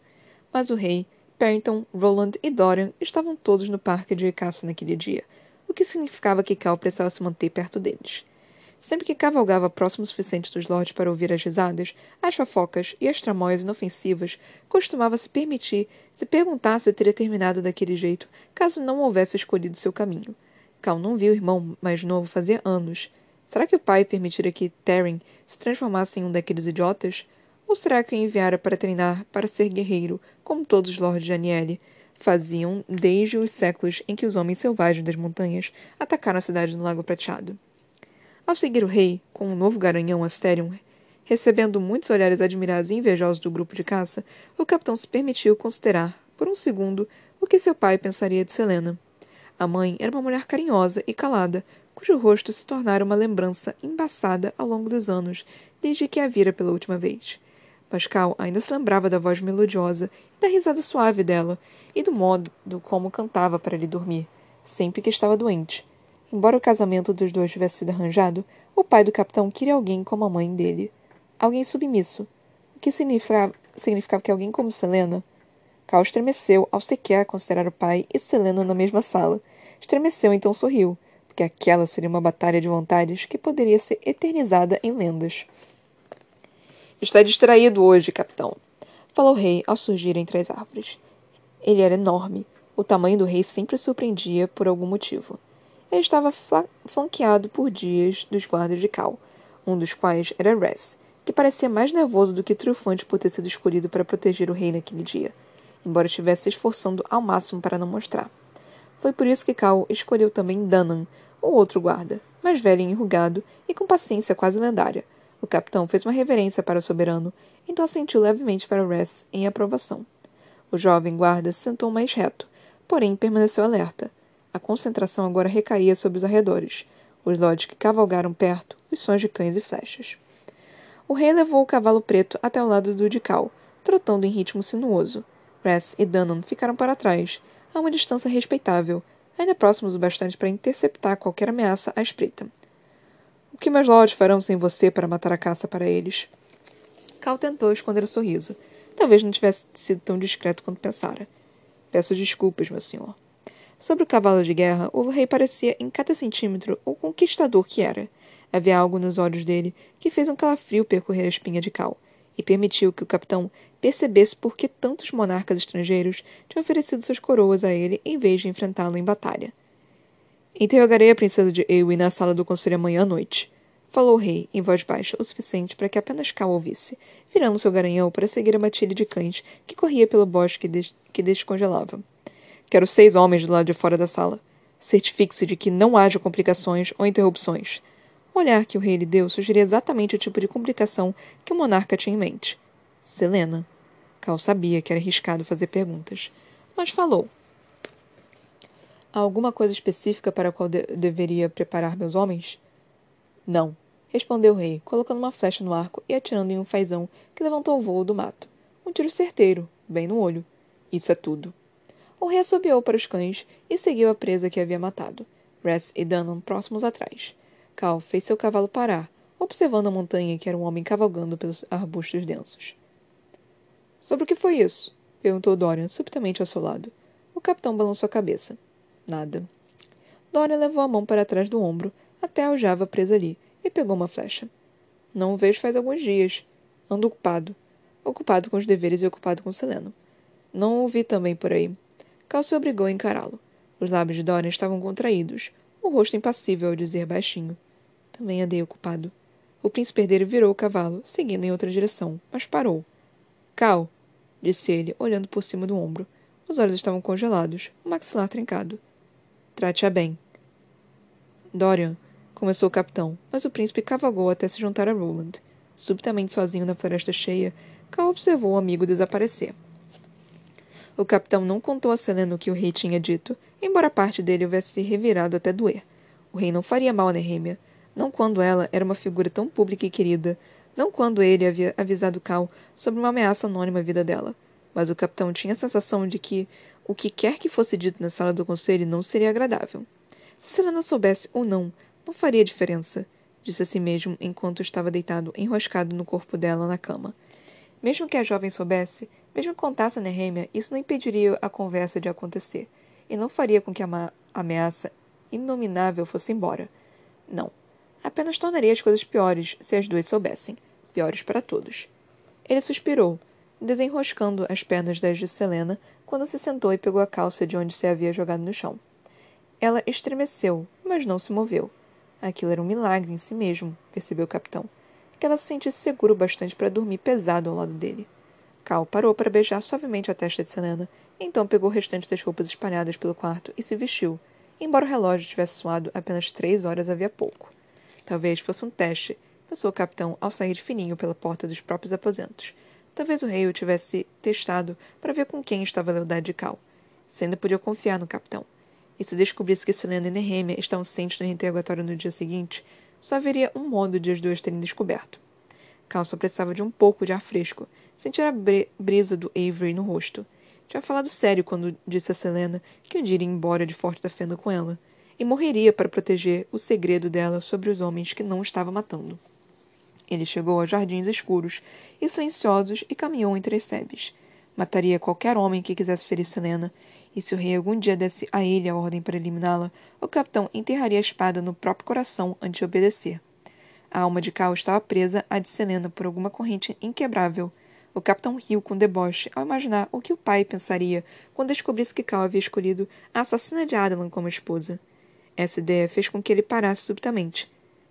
Mas o rei, Perrington, Roland e Dorian estavam todos no parque de caça naquele dia, o que significava que Cal precisava se manter perto deles. Sempre que cavalgava próximo o suficiente dos lords para ouvir as risadas, as fofocas e as tramóias inofensivas, costumava se permitir se perguntar se teria terminado daquele jeito, caso não houvesse escolhido seu caminho. Cal não viu o irmão mais novo fazia anos. Será que o pai permitira que Terren se transformasse em um daqueles idiotas? Ou será que o enviara para treinar para ser guerreiro, como todos os lords de Aniele faziam desde os séculos em que os homens selvagens das montanhas atacaram a cidade no Lago Prateado? Ao seguir o rei, com um novo garanhão Asterion, recebendo muitos olhares admirados e invejosos do grupo de caça, o capitão se permitiu considerar, por um segundo, o que seu pai pensaria de Selena. A mãe era uma mulher carinhosa e calada, cujo rosto se tornara uma lembrança embaçada ao longo dos anos, desde que a vira pela última vez. Pascal ainda se lembrava da voz melodiosa e da risada suave dela, e do modo como cantava para lhe dormir, sempre que estava doente, Embora o casamento dos dois tivesse sido arranjado, o pai do capitão queria alguém como a mãe dele. Alguém submisso. O que significava, significava que alguém como Selena. Cal estremeceu ao sequer considerar o pai e Selena na mesma sala. Estremeceu então sorriu, porque aquela seria uma batalha de vontades que poderia ser eternizada em lendas. Está distraído hoje, capitão, falou o rei ao surgir entre as árvores. Ele era enorme. O tamanho do rei sempre surpreendia por algum motivo. Ele estava flanqueado por dias dos guardas de Cal, um dos quais era Res, que parecia mais nervoso do que triunfante por ter sido escolhido para proteger o rei naquele dia, embora estivesse se esforçando ao máximo para não mostrar. Foi por isso que Cal escolheu também Danan, o outro guarda, mais velho e enrugado e com paciência quase lendária. O capitão fez uma reverência para o soberano, então assentiu levemente para Res em aprovação. O jovem guarda se sentou mais reto, porém permaneceu alerta, a concentração agora recaía sobre os arredores, os lords que cavalgaram perto, os sons de cães e flechas. O rei levou o cavalo preto até o lado do Dical, trotando em ritmo sinuoso. Ress e Danon ficaram para trás, a uma distância respeitável, ainda próximos o bastante para interceptar qualquer ameaça à espreita. O que meus lords farão sem você para matar a caça para eles? Cal tentou esconder o sorriso. Talvez não tivesse sido tão discreto quanto pensara. Peço desculpas, meu senhor. Sobre o cavalo de guerra, o rei parecia em cada centímetro o conquistador que era. Havia algo nos olhos dele que fez um calafrio percorrer a espinha de cal, e permitiu que o capitão percebesse por que tantos monarcas estrangeiros tinham oferecido suas coroas a ele em vez de enfrentá-lo em batalha. Interrogarei a princesa de Eowyn na sala do conselho amanhã à noite, falou o rei, em voz baixa o suficiente para que apenas Cal ouvisse, virando seu garanhão para seguir a matilha de cães que corria pelo bosque que descongelava. Quero seis homens do lado de fora da sala. Certifique-se de que não haja complicações ou interrupções. O olhar que o rei lhe deu sugeria exatamente o tipo de complicação que o monarca tinha em mente. Selena. Cal sabia que era arriscado fazer perguntas, mas falou. Há alguma coisa específica para a qual de deveria preparar meus homens? Não, respondeu o rei, colocando uma flecha no arco e atirando em um fazão que levantou o voo do mato. Um tiro certeiro, bem no olho. Isso é tudo. O rei assobiou para os cães e seguiu a presa que havia matado, Ress e Dunham próximos atrás. Cal fez seu cavalo parar, observando a montanha que era um homem cavalgando pelos arbustos densos. Sobre o que foi isso? perguntou Dorian, subitamente ao seu lado. O capitão balançou a cabeça. Nada. Dorian levou a mão para trás do ombro, até a aljava presa ali, e pegou uma flecha. Não o vejo faz alguns dias. Ando ocupado. Ocupado com os deveres e ocupado com Selena. Não o vi também por aí. Cal se obrigou a encará-lo. Os lábios de Dorian estavam contraídos, o rosto impassível ao dizer baixinho. Também andei ocupado. O príncipe herdeiro virou o cavalo, seguindo em outra direção, mas parou. Cal, disse ele, olhando por cima do ombro. Os olhos estavam congelados, o maxilar trincado. Trate-a bem. Dorian, começou o capitão, mas o príncipe cavalgou até se juntar a Roland. Subitamente sozinho na floresta cheia, Cal observou o amigo desaparecer. O capitão não contou a Selena o que o rei tinha dito, embora parte dele houvesse se revirado até doer. O rei não faria mal a Nehemia, não quando ela era uma figura tão pública e querida, não quando ele havia avisado Cal sobre uma ameaça anônima à vida dela. Mas o capitão tinha a sensação de que o que quer que fosse dito na sala do conselho não seria agradável. Se Selena soubesse ou não, não faria diferença, disse a si mesmo enquanto estava deitado enroscado no corpo dela na cama. Mesmo que a jovem soubesse, mesmo que contasse a Nehemia, isso não impediria a conversa de acontecer, e não faria com que a ameaça inominável fosse embora. Não, Apenas tornaria as coisas piores se as duas soubessem. Piores para todos. Ele suspirou, desenroscando as pernas das de Selena quando se sentou e pegou a calça de onde se havia jogado no chão. Ela estremeceu, mas não se moveu. Aquilo era um milagre em si mesmo, percebeu o capitão. Que ela se sentisse seguro bastante para dormir pesado ao lado dele. Cal parou para beijar suavemente a testa de Selena, então pegou o restante das roupas espalhadas pelo quarto e se vestiu, embora o relógio tivesse soado apenas três horas havia pouco. Talvez fosse um teste, pensou o capitão ao sair fininho pela porta dos próprios aposentos. Talvez o rei o tivesse testado para ver com quem estava a lealdade de Cal. Se ainda podia confiar no capitão. E se descobrisse que Selena e Nehemia estavam cientes no interrogatório no dia seguinte, só haveria um modo de as duas terem descoberto. Cal só precisava de um pouco de ar fresco, sentir a brisa do Avery no rosto. Tinha falado sério quando disse a Selena que um dia iria embora de Forte da Fenda com ela e morreria para proteger o segredo dela sobre os homens que não estava matando. Ele chegou a jardins escuros e silenciosos e caminhou entre as sebes. Mataria qualquer homem que quisesse ferir Selena, e se o rei algum dia desse a ele a ordem para eliminá-la, o capitão enterraria a espada no próprio coração antes de obedecer. A alma de Cal estava presa à de Selena por alguma corrente inquebrável. O capitão riu com deboche ao imaginar o que o pai pensaria quando descobrisse que Cal havia escolhido a assassina de Adelan como esposa. Essa ideia fez com que ele parasse subitamente.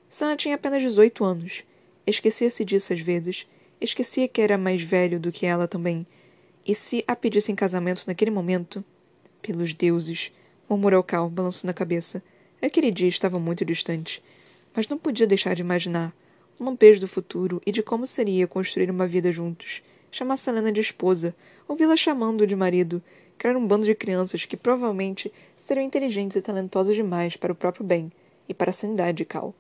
Sana tinha apenas 18 anos. Esquecia-se disso às vezes. Esquecia que era mais velho do que ela também. E se a pedisse em casamento naquele momento? Pelos deuses, murmurou Cal, balançando a cabeça. Aquele dia estava muito distante. Mas não podia deixar de imaginar um lampejo do futuro e de como seria construir uma vida juntos. Chamar Selena de esposa, ouvi-la chamando-o de marido, criar um bando de crianças que provavelmente seriam inteligentes e talentosas demais para o próprio bem e para a sanidade de Cal.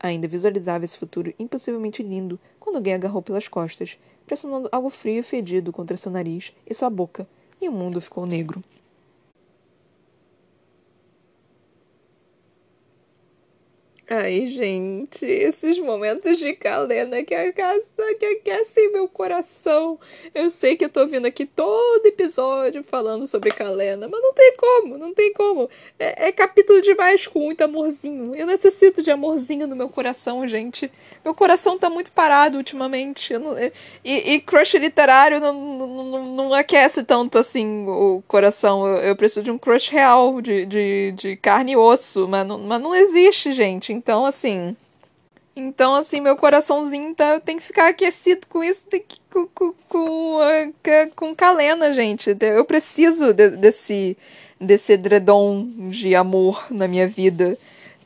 Ainda visualizava esse futuro impossivelmente lindo quando alguém agarrou pelas costas, pressionando algo frio e fedido contra seu nariz e sua boca, e o mundo ficou negro. Ai, gente, esses momentos de Calena que, que aquecem meu coração. Eu sei que eu tô vindo aqui todo episódio falando sobre Calena, mas não tem como, não tem como. É, é capítulo demais com muito amorzinho. Eu necessito de amorzinho no meu coração, gente. Meu coração tá muito parado ultimamente. Não, e, e, crush literário não, não, não, aquece tanto assim o coração. Eu, eu preciso de um crush real, de, de, de carne e osso, mas não, mas não existe, gente. Então, assim. Então, assim, meu coraçãozinho tá, tem que ficar aquecido com isso, com, com, com, com Calena, gente. Eu preciso de, desse, desse edredom de amor na minha vida.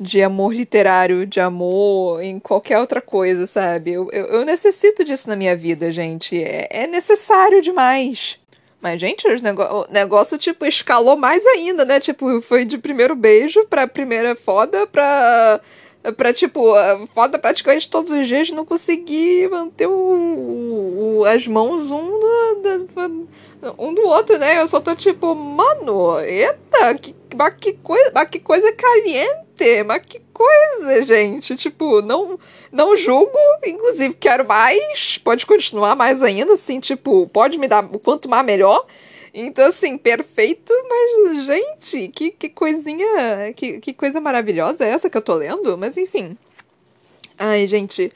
de amor literário, de amor em qualquer outra coisa, sabe? Eu, eu, eu necessito disso na minha vida, gente. É, é necessário demais. Mas, gente, o negócio, tipo, escalou mais ainda, né? Tipo, foi de primeiro beijo pra primeira foda pra. Pra, tipo, foda praticamente todos os dias não conseguir manter o, o as mãos um do, um do outro, né? Eu só tô tipo, mano, eita, que, mas que coisa, mas que coisa caliente, mas que coisa, gente. Tipo, não, não julgo, inclusive quero mais, pode continuar mais ainda, assim, tipo, pode me dar o quanto mais melhor. Então, assim, perfeito, mas, gente, que, que coisinha, que, que coisa maravilhosa é essa que eu tô lendo? Mas, enfim. Ai, gente,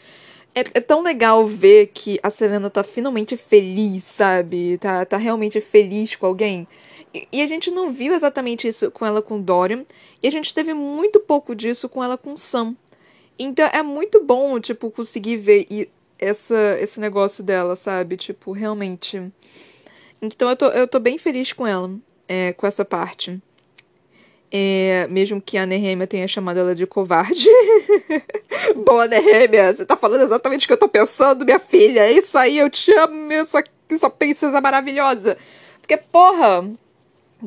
é, é, tão legal ver que a Selena tá finalmente feliz, sabe? Tá, tá realmente feliz com alguém. E, e a gente não viu exatamente isso com ela com Dorian. E a gente teve muito pouco disso com ela com Sam. Então é muito bom, tipo, conseguir ver essa, esse negócio dela, sabe? Tipo, realmente. Então eu tô, eu tô bem feliz com ela, é, com essa parte. É, mesmo que a Nehemia tenha chamado ela de covarde. Boa, Nehemia, você tá falando exatamente o que eu tô pensando, minha filha. É isso aí, eu te amo, sua, sua princesa maravilhosa. Porque, porra,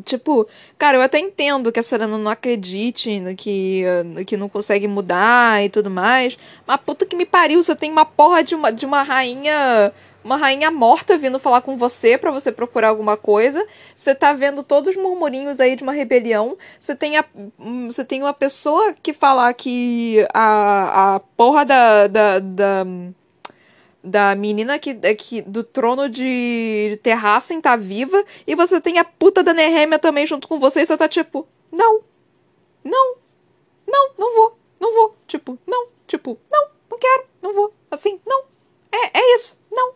Tipo, cara, eu até entendo que a Serena não acredite que, que não consegue mudar e tudo mais. Mas puta que me pariu, você tem uma porra de uma, de uma rainha uma rainha morta vindo falar com você para você procurar alguma coisa. Você tá vendo todos os murmurinhos aí de uma rebelião. Você tem, a, hum, você tem uma pessoa que fala que a, a porra da, da, da da menina que, que do trono de Terrassen tá viva e você tem a puta da Nehemia também junto com você e você tá tipo, não, não, não, não vou, não vou, tipo, não, tipo, não, não quero, não vou, assim, não, é, é isso, não.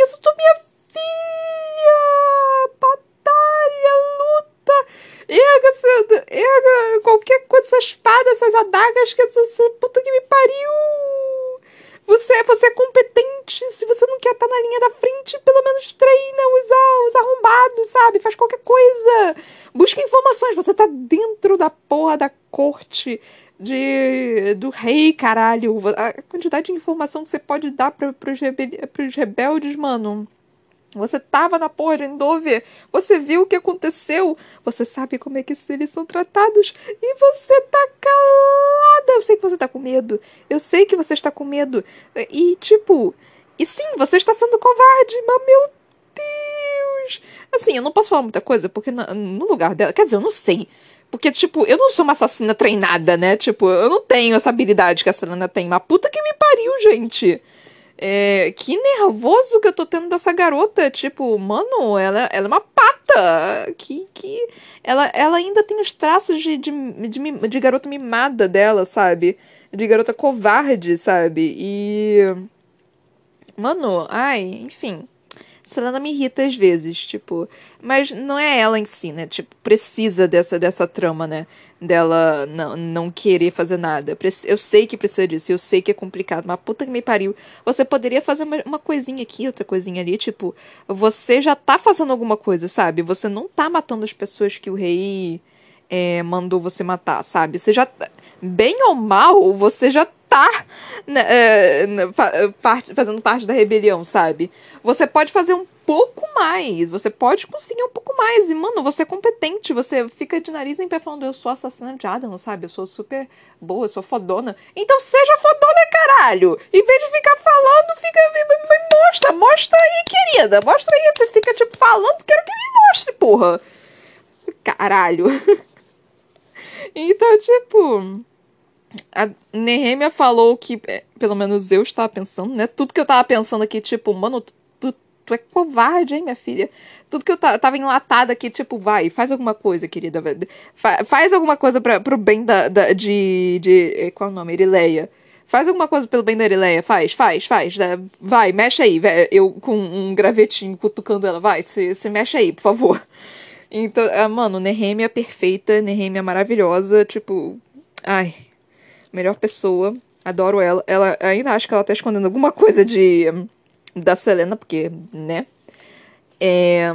Isso tu, minha filha! Batalha, luta! Erga, erga qualquer coisa, essa espada, essas adagas, que essa, puta que me pariu! Você, você é competente. Se você não quer estar na linha da frente, pelo menos treina os, os arrombados, sabe? Faz qualquer coisa. Busca informações. Você tá dentro da porra da corte de do rei, caralho. A quantidade de informação que você pode dar para pros, rebel, rebeldes, mano. Você tava na porra de Endover, você viu o que aconteceu, você sabe como é que eles são tratados e você tá calada. Eu sei que você tá com medo, eu sei que você está com medo. E tipo, e sim, você está sendo covarde, mas meu Deus. Assim, eu não posso falar muita coisa porque no lugar dela, quer dizer, eu não sei. Porque, tipo, eu não sou uma assassina treinada, né? Tipo, eu não tenho essa habilidade que a Selena tem. Mas puta que me pariu, gente. É, que nervoso que eu tô tendo dessa garota. Tipo, mano, ela, ela é uma pata. Que, que ela, ela ainda tem os traços de, de, de, de garota mimada dela, sabe? De garota covarde, sabe? E. Mano, ai, enfim. Selena me irrita às vezes, tipo. Mas não é ela em si, né? Tipo, precisa dessa, dessa trama, né? Dela não, não querer fazer nada. Eu sei que precisa disso, eu sei que é complicado, mas puta que me pariu. Você poderia fazer uma, uma coisinha aqui, outra coisinha ali, tipo, você já tá fazendo alguma coisa, sabe? Você não tá matando as pessoas que o rei é, mandou você matar, sabe? Você já. Bem ou mal, você já tá né, é, parte, fazendo parte da rebelião, sabe? Você pode fazer um pouco mais, você pode conseguir um pouco mais. E, mano, você é competente, você fica de nariz em pé falando, eu sou assassina de Adam, sabe? Eu sou super boa, eu sou fodona. Então seja fodona, caralho! Em vez de ficar falando, fica. Mostra, mostra aí, querida. Mostra aí. Você fica, tipo, falando, quero que me mostre, porra. Caralho. então, tipo. A Nehemia falou que, é, pelo menos eu estava pensando, né? Tudo que eu estava pensando aqui, tipo, mano, tu, tu é covarde, hein, minha filha? Tudo que eu tava enlatada aqui, tipo, vai, faz alguma coisa, querida. Fa faz alguma coisa pra, pro bem da, da, de, de. Eh, qual é o nome? Erileia. Faz alguma coisa pelo bem da Erileia. Faz, faz, faz. Vai, mexe aí. Eu com um gravetinho cutucando ela. Vai, se, se mexe aí, por favor. Então, ah, mano, Nehemia perfeita, Nehemia maravilhosa, tipo. Ai, melhor pessoa. Adoro ela. Ela ainda acho que ela tá escondendo alguma coisa de da Selena, porque, né? É...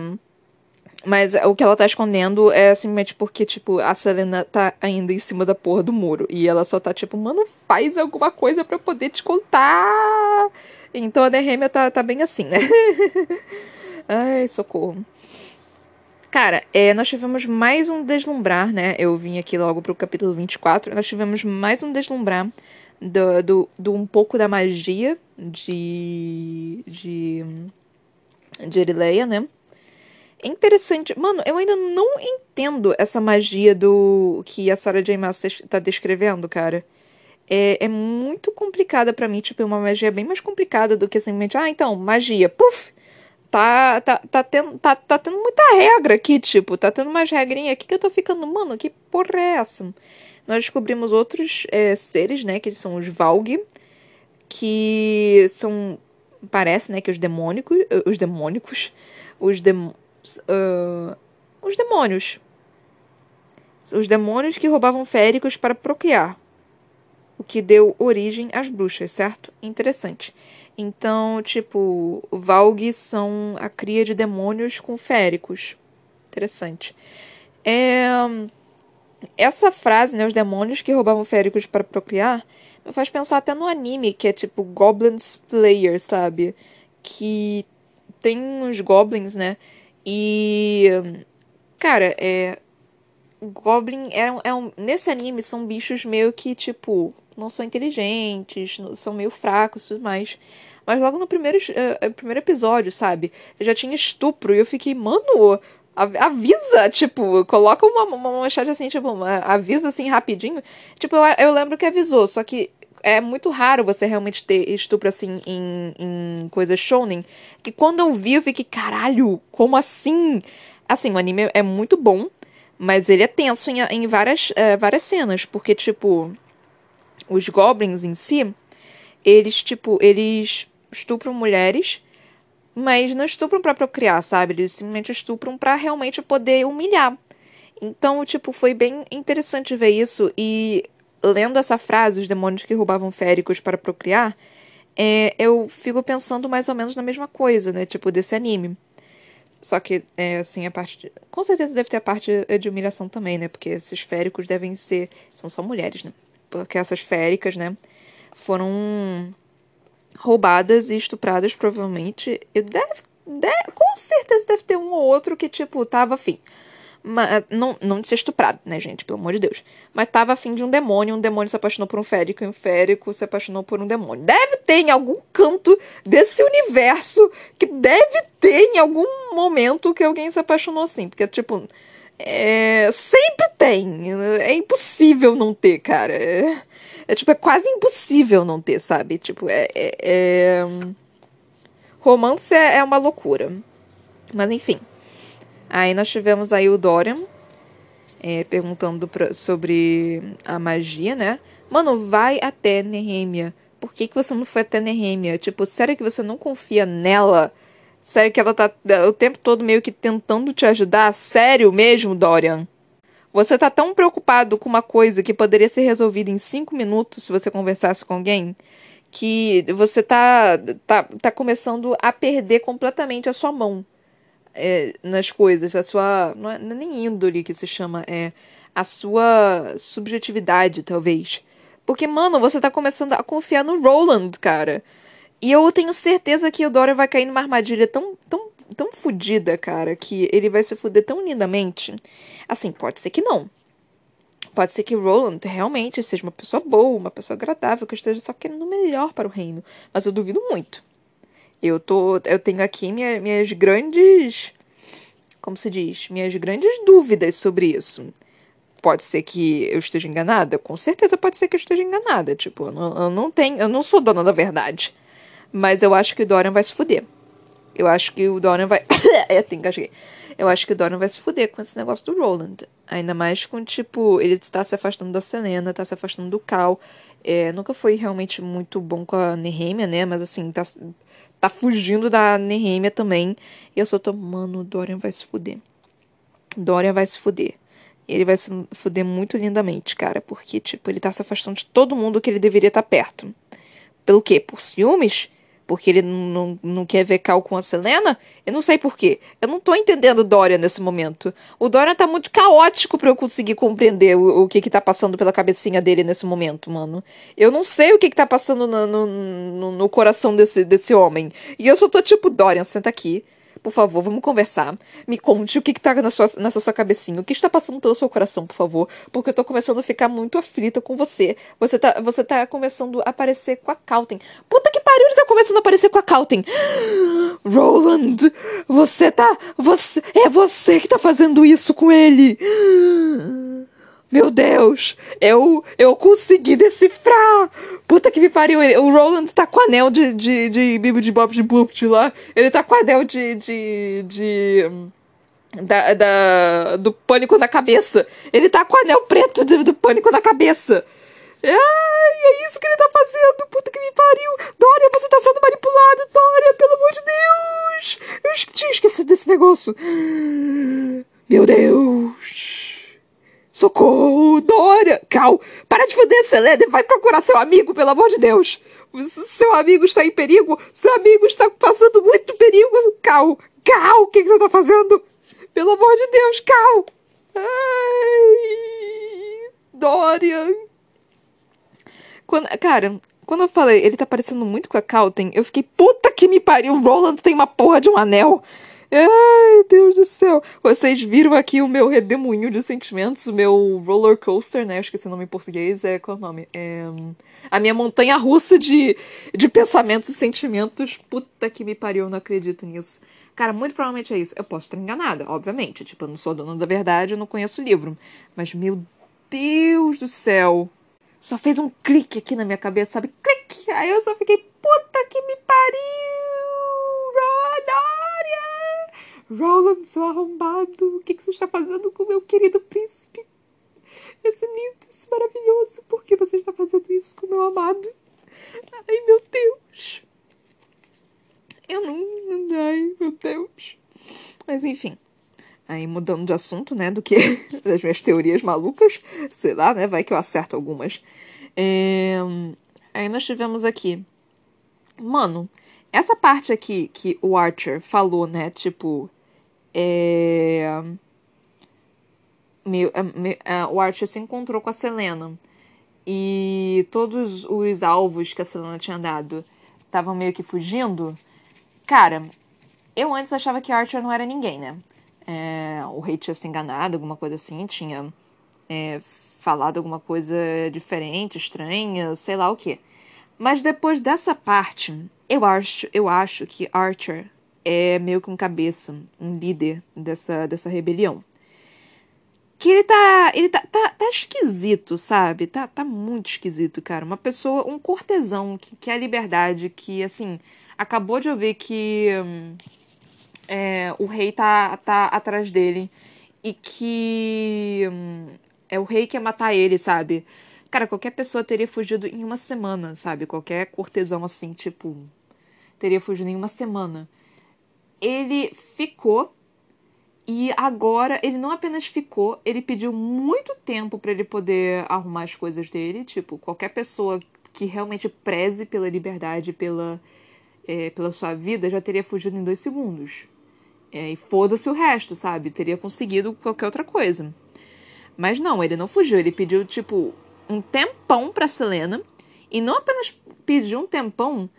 Mas o que ela tá escondendo é simplesmente porque, tipo, a Selena tá ainda em cima da porra do muro. E ela só tá, tipo, mano, faz alguma coisa para poder te contar. Então a Nehemia tá, tá bem assim, né? Ai, socorro. Cara, é, nós tivemos mais um deslumbrar, né? Eu vim aqui logo pro capítulo 24. Nós tivemos mais um deslumbrar do, do, do um pouco da magia de. de. de Erileia, né? É interessante. Mano, eu ainda não entendo essa magia do que a Sarah J. Maas tá descrevendo, cara. É, é muito complicada para mim. Tipo, é uma magia bem mais complicada do que simplesmente, ah, então, magia. Puf! Tá, tá, tá, tendo, tá, tá tendo muita regra aqui, tipo, tá tendo umas regrinhas aqui que eu tô ficando, mano, que porra é essa? Nós descobrimos outros é, seres, né, que são os Valg, que são, parece, né, que os demônicos, os demônicos, os demônicos, uh, os demônios. Os demônios que roubavam féricos para procriar. O que deu origem às bruxas, certo? Interessante. Então, tipo, Valg são a cria de demônios com féricos. Interessante. É... Essa frase, né, os demônios que roubavam féricos para procriar, me faz pensar até no anime, que é tipo Goblins Player, sabe? Que tem uns goblins, né? E. Cara, é. Goblin é, é um. Nesse anime são bichos meio que, tipo, não são inteligentes, são meio fracos e tudo mais. Mas logo no primeiro, uh, primeiro episódio, sabe? Já tinha estupro e eu fiquei, mano, avisa, tipo, coloca uma, uma manchete assim, tipo, avisa assim rapidinho. Tipo, eu, eu lembro que avisou, só que é muito raro você realmente ter estupro assim em, em coisas shonen. Que quando eu vi, eu fiquei, caralho, como assim? Assim, o anime é muito bom, mas ele é tenso em, em várias, é, várias cenas, porque, tipo, os goblins em si, eles, tipo, eles estupram mulheres, mas não estupram para procriar, sabe? Eles simplesmente estupram para realmente poder humilhar. Então, tipo, foi bem interessante ver isso e lendo essa frase, os demônios que roubavam féricos para procriar, é, eu fico pensando mais ou menos na mesma coisa, né? Tipo, desse anime. Só que, é, assim, a parte. De... Com certeza deve ter a parte de humilhação também, né? Porque esses féricos devem ser. São só mulheres, né? Essas féricas, né? Foram roubadas e estupradas, provavelmente. E deve, deve, com certeza deve ter um ou outro que, tipo, tava afim. Mas, não, não de ser estuprado, né, gente? Pelo amor de Deus. Mas tava afim de um demônio, um demônio se apaixonou por um férico, e um férico se apaixonou por um demônio. Deve ter em algum canto desse universo que deve ter em algum momento que alguém se apaixonou assim. Porque, tipo, é, sempre tem. É impossível não ter, cara. É, é, tipo, é quase impossível não ter, sabe? Tipo, é. é, é... Romance é, é uma loucura. Mas enfim. Aí nós tivemos aí o Dorian é, perguntando pra, sobre a magia, né? Mano, vai até Nehemia. Por que, que você não foi até Nehemia? Tipo, sério que você não confia nela? Sério que ela tá o tempo todo meio que tentando te ajudar? Sério mesmo, Dorian? Você tá tão preocupado com uma coisa que poderia ser resolvida em cinco minutos se você conversasse com alguém que você tá, tá, tá começando a perder completamente a sua mão é, nas coisas, a sua. É, não é nem índole que se chama, é a sua subjetividade, talvez. Porque, mano, você tá começando a confiar no Roland, cara. E eu tenho certeza que o Dorian vai cair numa armadilha tão, tão, tão fodida, cara, que ele vai se fuder tão lindamente. Assim, pode ser que não. Pode ser que Roland realmente seja uma pessoa boa, uma pessoa agradável, que esteja só querendo o melhor para o reino. Mas eu duvido muito. Eu tô, eu tenho aqui minha, minhas grandes, como se diz, minhas grandes dúvidas sobre isso. Pode ser que eu esteja enganada, com certeza pode ser que eu esteja enganada. Tipo, eu não, eu não tenho, eu não sou dona da verdade. Mas eu acho que o Dorian vai se fuder. Eu acho que o Dorian vai. é, tem engasguei. Eu acho que o Dorian vai se fuder com esse negócio do Roland. Ainda mais com, tipo, ele está se afastando da Selena, está se afastando do Cal. É, nunca foi realmente muito bom com a Nehemia, né? Mas assim, tá, tá fugindo da Nehemia também. E eu só tô, mano, o Dorian vai se fuder. Dorian vai se fuder. Ele vai se fuder muito lindamente, cara. Porque, tipo, ele tá se afastando de todo mundo que ele deveria estar tá perto. Pelo quê? Por ciúmes? Porque ele não, não quer ver Cal com a Selena? Eu não sei porquê. Eu não tô entendendo o Dorian nesse momento. O Dorian tá muito caótico para eu conseguir compreender o, o, que que tá passando pela cabecinha dele nesse momento, mano. Eu não sei o que que tá passando no, no, no, no coração desse, desse homem. E eu só tô tipo, Dorian, senta aqui por favor, vamos conversar. Me conte o que, que tá na sua, nessa sua cabecinha, o que está passando pelo seu coração, por favor, porque eu tô começando a ficar muito aflita com você. Você tá, você tá começando a aparecer com a Calten. Puta que pariu, ele tá começando a aparecer com a Calten. Roland, você tá, você, é você que tá fazendo isso com ele. Meu Deus, eu, eu consegui decifrar! Puta que me pariu, ele, o Roland tá com anel de, de, de Bibo de Bob de Boop lá. Ele tá com anel de. de. de. Da, da, do pânico na cabeça. Ele tá com anel preto de, do pânico na cabeça. Ai, é isso que ele tá fazendo! Puta que me pariu! Dória, você tá sendo manipulado! Dória, pelo amor de Deus! Eu tinha esquecido desse negócio. Meu Deus! Socorro, Dória! Cal, para de foder, Selene, vai procurar seu amigo, pelo amor de Deus! Seu amigo está em perigo! Seu amigo está passando muito perigo! Cal! Cal, o que, você está fazendo? Pelo amor de Deus, Cal! Ai, Dória! Quando, cara, quando eu falei, ele tá parecendo muito com a Calten, eu fiquei, puta que me pariu, o Roland tem uma porra de um anel! Ai, Deus do céu. Vocês viram aqui o meu redemoinho de sentimentos, o meu roller coaster, né? Eu esqueci o nome em português. É, qual é o nome? É, a minha montanha russa de, de pensamentos e sentimentos. Puta que me pariu, eu não acredito nisso. Cara, muito provavelmente é isso. Eu posso estar enganada, obviamente. Tipo, eu não sou dona da verdade, eu não conheço o livro. Mas, meu Deus do céu. Só fez um clique aqui na minha cabeça, sabe? Clique! Aí eu só fiquei, puta que me pariu! Rodoria! Roland, seu arrombado, o que, que você está fazendo com o meu querido príncipe? Esse lindo, esse maravilhoso, por que você está fazendo isso com o meu amado? Ai, meu Deus. Eu não. Ai, meu Deus. Mas enfim. Aí mudando de assunto, né? Do que das minhas teorias malucas. Sei lá, né? Vai que eu acerto algumas. É... Aí nós tivemos aqui. Mano, essa parte aqui que o Archer falou, né? Tipo, é... Meu, é, meu, é, o Archer se encontrou com a Selena. E todos os alvos que a Selena tinha dado estavam meio que fugindo. Cara, eu antes achava que Archer não era ninguém, né? É, o rei tinha se enganado, alguma coisa assim, tinha é, falado alguma coisa diferente, estranha, sei lá o que. Mas depois dessa parte, eu acho, eu acho que Archer é meio que um cabeça, um líder dessa, dessa rebelião. Que ele tá. Ele tá, tá, tá esquisito, sabe? Tá, tá muito esquisito, cara. Uma pessoa, um cortesão que quer a liberdade, que, assim, acabou de ouvir que hum, é, o rei tá, tá atrás dele e que hum, é o rei que quer matar ele, sabe? Cara, qualquer pessoa teria fugido em uma semana, sabe? Qualquer cortesão assim, tipo, teria fugido em uma semana. Ele ficou e agora ele não apenas ficou, ele pediu muito tempo para ele poder arrumar as coisas dele. Tipo, qualquer pessoa que realmente preze pela liberdade, pela, é, pela sua vida, já teria fugido em dois segundos. É, e foda-se o resto, sabe? Teria conseguido qualquer outra coisa. Mas não, ele não fugiu. Ele pediu, tipo, um tempão pra Selena. E não apenas pediu um tempão,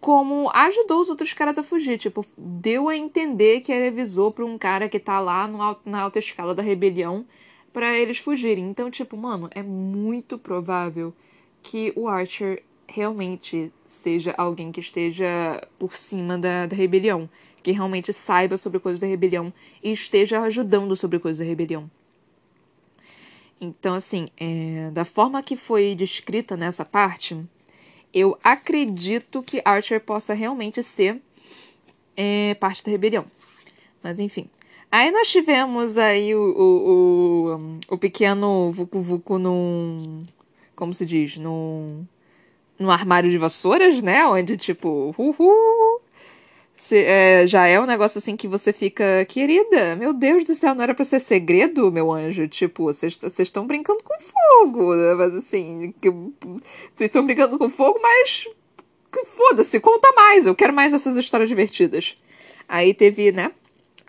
como ajudou os outros caras a fugir. Tipo, deu a entender que ele avisou pra um cara que tá lá no, na alta escala da rebelião para eles fugirem. Então, tipo, mano, é muito provável que o Archer realmente seja alguém que esteja por cima da, da rebelião. Que realmente saiba sobre coisas da rebelião e esteja ajudando sobre coisas da rebelião. Então, assim, é, da forma que foi descrita nessa parte, eu acredito que Archer possa realmente ser é, parte da rebelião. Mas, enfim. Aí nós tivemos aí o, o, o, o pequeno Vucu Vucu num. Como se diz? Num. Num armário de vassouras, né? Onde, tipo, uhul, Cê, é, já é um negócio assim que você fica, querida, meu Deus do céu, não era pra ser segredo, meu anjo? Tipo, vocês estão brincando com fogo, né? assim, vocês estão brincando com fogo, mas foda-se, conta mais, eu quero mais dessas histórias divertidas. Aí teve, né,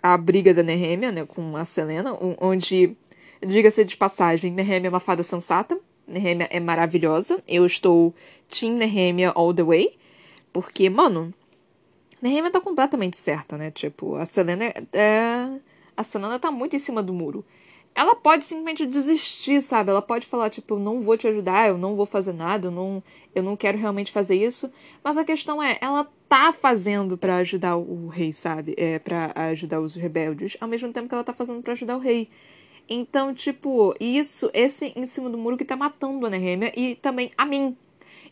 a briga da Nehemia, né, com a Selena, onde, diga-se de passagem, Nehemia é uma fada sensata, Nehemia é maravilhosa, eu estou Team Nehemia all the way, porque, mano, Nehemia tá completamente certa, né, tipo, a Selena é... A Selena tá muito em cima do muro ela pode simplesmente desistir, sabe? Ela pode falar, tipo, não vou te ajudar, eu não vou fazer nada, eu não, eu não quero realmente fazer isso. Mas a questão é, ela tá fazendo para ajudar o rei, sabe? É, para ajudar os rebeldes, ao mesmo tempo que ela tá fazendo para ajudar o rei. Então, tipo, isso, esse em cima do muro que tá matando a Nehemia e também a mim.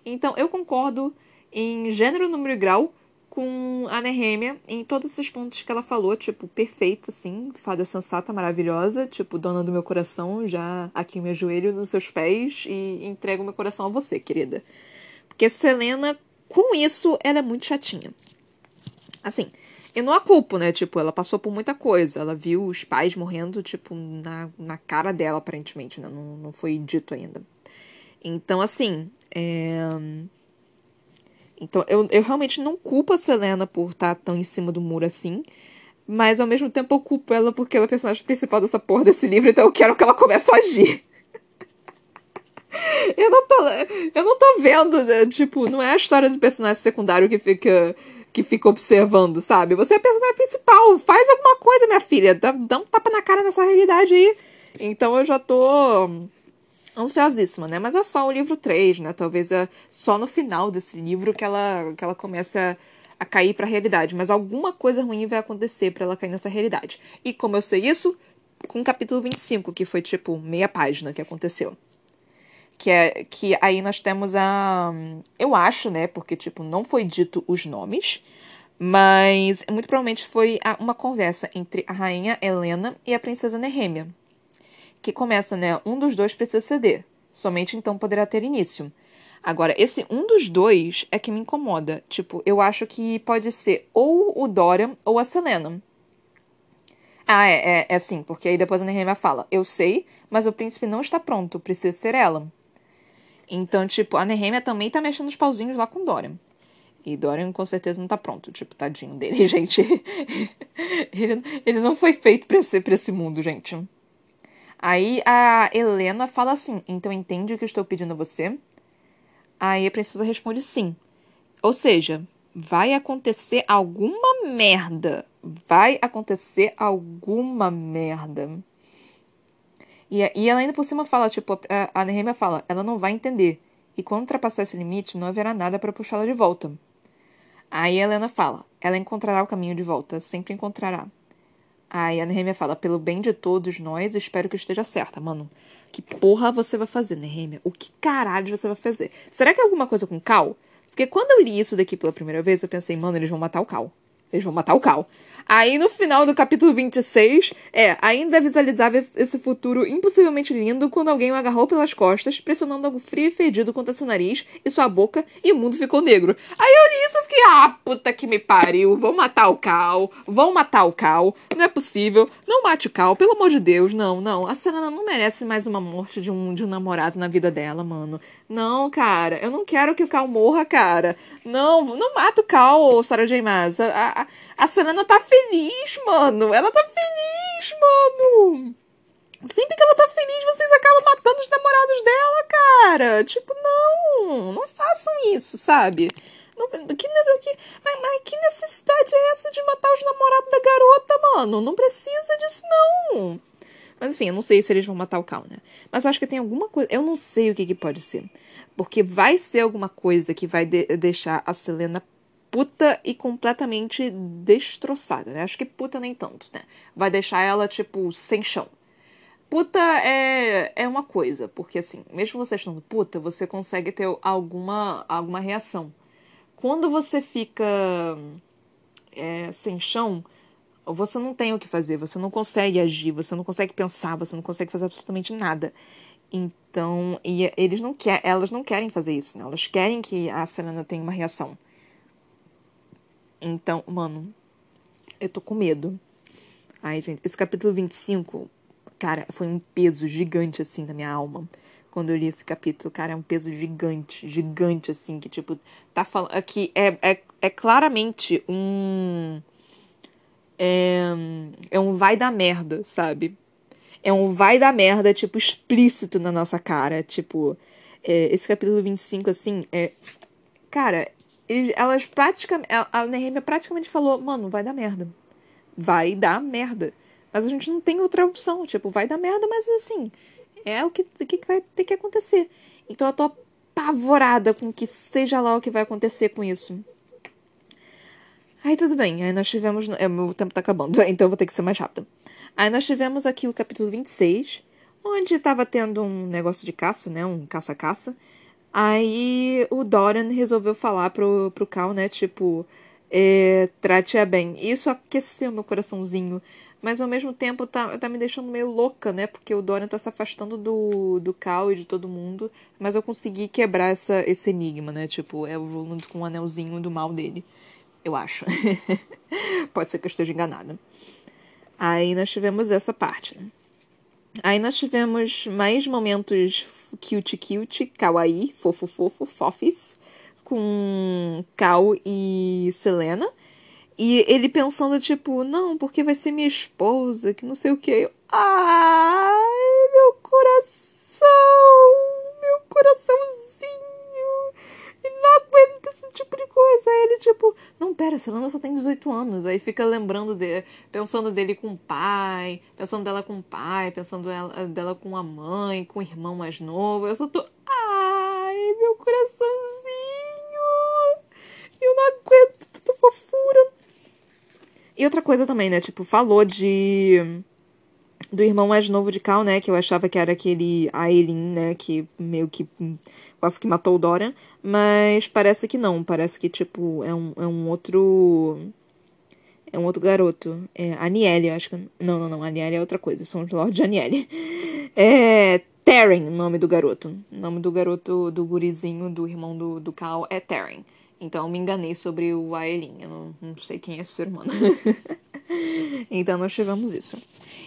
Então, eu concordo em gênero, número e grau com a Nehemia em todos esses pontos que ela falou, tipo, perfeita, assim, fada sensata, maravilhosa, tipo, dona do meu coração, já aqui me ajoelho nos seus pés e entrego meu coração a você, querida. Porque Selena, com isso, ela é muito chatinha. Assim, eu não a culpo, né? Tipo, ela passou por muita coisa. Ela viu os pais morrendo, tipo, na, na cara dela, aparentemente, né? Não, não foi dito ainda. Então, assim, é então, eu, eu realmente não culpo a Selena por estar tá tão em cima do muro assim. Mas ao mesmo tempo eu culpo ela porque ela é a personagem principal dessa porra desse livro, então eu quero que ela comece a agir. eu não tô. Eu não tô vendo, né? tipo, não é a história do personagem secundário que fica. que fica observando, sabe? Você é a personagem principal. Faz alguma coisa, minha filha. Dá, dá um tapa na cara nessa realidade aí. Então eu já tô ansiosíssima, né? Mas é só o livro 3, né? Talvez é só no final desse livro que ela, que ela comece a, a cair para a realidade. Mas alguma coisa ruim vai acontecer para ela cair nessa realidade. E como eu sei isso? Com o capítulo 25, que foi tipo meia página que aconteceu. Que é que aí nós temos a. Eu acho, né? Porque, tipo, não foi dito os nomes. Mas muito provavelmente foi uma conversa entre a rainha Helena e a princesa Nehemia que começa, né? Um dos dois precisa ceder. Somente então poderá ter início. Agora, esse um dos dois é que me incomoda. Tipo, eu acho que pode ser ou o Dorian ou a Selena. Ah, é, é, é assim, porque aí depois a Nehemia fala: Eu sei, mas o príncipe não está pronto, precisa ser ela. Então, tipo, a Nehemia também tá mexendo os pauzinhos lá com Dorian. E Dorian com certeza não tá pronto. Tipo, tadinho dele, gente. ele, ele não foi feito pra esse, pra esse mundo, gente. Aí a Helena fala assim: então entende o que eu estou pedindo a você? Aí a princesa responde sim. Ou seja, vai acontecer alguma merda. Vai acontecer alguma merda. E, e ela ainda por cima fala, tipo, a, a Nehemia fala, ela não vai entender. E quando ultrapassar esse limite, não haverá nada para puxá-la de volta. Aí a Helena fala, ela encontrará o caminho de volta, sempre encontrará. Aí a Nehemia fala, pelo bem de todos nós, espero que esteja certa. Mano, que porra você vai fazer, Nehemia? O que caralho você vai fazer? Será que é alguma coisa com Cal? Porque quando eu li isso daqui pela primeira vez, eu pensei, mano, eles vão matar o Cal. Eles vão matar o Cal. Aí no final do capítulo 26, é, ainda visualizava esse futuro impossivelmente lindo quando alguém o agarrou pelas costas, pressionando algo frio e fedido contra seu nariz e sua boca, e o mundo ficou negro. Aí eu li isso e fiquei, ah, puta que me pariu, vão matar o Cal, vão matar o Cal, não é possível, não mate o Cal, pelo amor de Deus, não, não, a Serena não merece mais uma morte de um, de um namorado na vida dela, mano. Não, cara, eu não quero que o Cal morra, cara. Não, não mata o Cal, Sarah J. Maas. A, a, a Serena tá feliz, mano. Ela tá feliz, mano. Sempre que ela tá feliz, vocês acabam matando os namorados dela, cara. Tipo, não. Não façam isso, sabe? Não, que, que, que necessidade é essa de matar os namorados da garota, mano? Não precisa disso, não. Mas enfim, eu não sei se eles vão matar o Cal, né? Mas eu acho que tem alguma coisa. Eu não sei o que, que pode ser. Porque vai ser alguma coisa que vai de deixar a Selena puta e completamente destroçada, né? Acho que puta nem tanto, né? Vai deixar ela, tipo, sem chão. Puta é, é uma coisa, porque assim, mesmo você estando puta, você consegue ter alguma, alguma reação. Quando você fica é, sem chão, você não tem o que fazer, você não consegue agir, você não consegue pensar, você não consegue fazer absolutamente nada. Então, eles não quer, elas não querem fazer isso, né? Elas querem que a Serena tenha uma reação. Então, mano, eu tô com medo. Ai, gente, esse capítulo 25, cara, foi um peso gigante assim na minha alma. quando eu li esse capítulo. Cara, é um peso gigante, gigante, assim, que, tipo, tá falando. Aqui é, é, é claramente um. É, é um vai da merda, sabe? É um vai da merda, tipo, explícito na nossa cara. Tipo, é, esse capítulo 25, assim, é. Cara, elas praticamente. A Nehemia praticamente falou, mano, vai dar merda. Vai dar merda. Mas a gente não tem outra opção. Tipo, vai dar merda, mas assim, é o que, que vai ter que acontecer. Então eu tô apavorada com que seja lá o que vai acontecer com isso. Aí tudo bem, aí nós tivemos. É, meu tempo tá acabando, então eu vou ter que ser mais rápida. Aí nós tivemos aqui o capítulo 26, onde tava tendo um negócio de caça, né? Um caça-caça. Aí o Dorian resolveu falar pro, pro Cal, né? Tipo, é, trate-a bem. Isso aqueceu meu coraçãozinho. Mas ao mesmo tempo tá, tá me deixando meio louca, né? Porque o Dorian tá se afastando do, do Cal e de todo mundo. Mas eu consegui quebrar essa, esse enigma, né? Tipo, é o com o anelzinho do mal dele. Eu acho. Pode ser que eu esteja enganada. Aí nós tivemos essa parte, né? Aí nós tivemos mais momentos cute cute, kawaii, fofo fofo, fofis, com Cal e Selena. E ele pensando, tipo, não, porque vai ser minha esposa, que não sei o que. Ai, meu coração! Meu coraçãozinho! E não aguento esse tipo de coisa. Aí ele, tipo, não, pera, Selena só tem 18 anos. Aí fica lembrando, de, pensando dele com o pai, pensando dela com o pai, pensando ela, dela com a mãe, com o irmão mais novo. Eu só tô, ai, meu coraçãozinho! Eu não aguento tanta fofura. E outra coisa também, né? Tipo, falou de. Do irmão mais novo de Cal, né? Que eu achava que era aquele Aileen, né? Que meio que quase que matou o Dorian. Mas parece que não. Parece que, tipo, é um, é um outro. É um outro garoto. É Aniele, acho que. Não, não, não. Aniele é outra coisa. São os Lord Aniele. É. Taryn, o nome do garoto. O nome do garoto, do gurizinho, do irmão do, do Cal é Taryn. Então me enganei sobre o Aelin. Eu não, não sei quem é esse ser humano. então nós tivemos isso.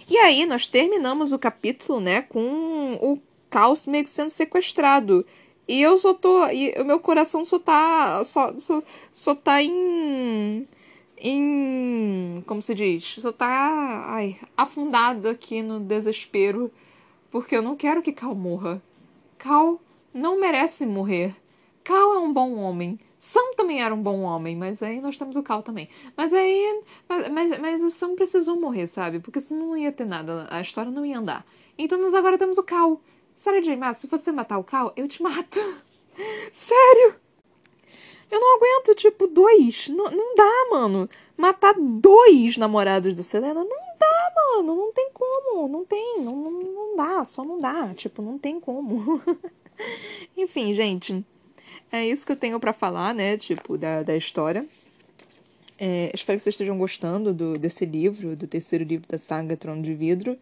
E aí nós terminamos o capítulo, né, com o Caos meio que sendo sequestrado. E eu só tô. E o meu coração só tá. Só, só, só tá em. Em. Como se diz? Só tá. Ai, afundado aqui no desespero. Porque eu não quero que Cal morra. Cal não merece morrer. Cal é um bom homem. Sam também era um bom homem, mas aí nós temos o Cal também. Mas aí. Mas, mas, mas o Sam precisou morrer, sabe? Porque senão não ia ter nada, a história não ia andar. Então nós agora temos o Cal. Sarah J. Maas, se você matar o Cal, eu te mato. Sério? Eu não aguento, tipo, dois. Não, não dá, mano. Matar dois namorados da Selena não dá, mano. Não tem como. Não tem. Não, não, não dá. Só não dá. Tipo, não tem como. Enfim, gente. É isso que eu tenho para falar, né? Tipo, da, da história. É, espero que vocês estejam gostando do, desse livro, do terceiro livro da saga Trono de Vidro.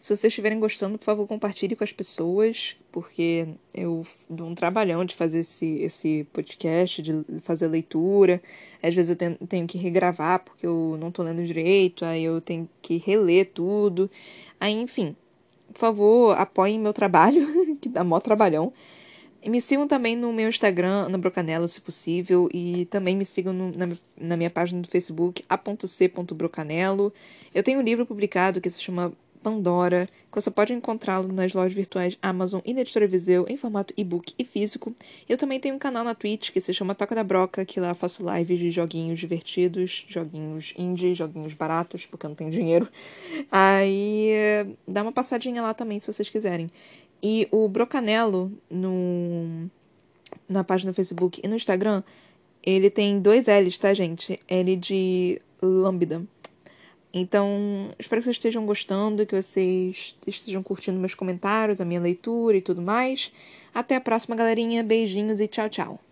Se vocês estiverem gostando, por favor, compartilhe com as pessoas, porque eu dou um trabalhão de fazer esse, esse podcast, de fazer leitura. Às vezes eu tenho, tenho que regravar porque eu não estou lendo direito, aí eu tenho que reler tudo. Aí, enfim, por favor, apoiem meu trabalho, que dá mó trabalhão. E me sigam também no meu Instagram, Ana Brocanello, se possível. E também me sigam no, na, na, minha página do Facebook, a.c.brocanello. Eu tenho um livro publicado que se chama Pandora, que você pode encontrá-lo nas lojas virtuais Amazon e na Editora Viseu em formato e-book e físico. Eu também tenho um canal na Twitch que se chama Toca da Broca, que lá faço lives de joguinhos divertidos, joguinhos indie, joguinhos baratos, porque eu não tenho dinheiro. Aí dá uma passadinha lá também se vocês quiserem. E o Brocanelo, no, na página do Facebook e no Instagram, ele tem dois L's, tá, gente? L de Lambda. Então, espero que vocês estejam gostando, que vocês estejam curtindo meus comentários, a minha leitura e tudo mais. Até a próxima, galerinha. Beijinhos e tchau, tchau.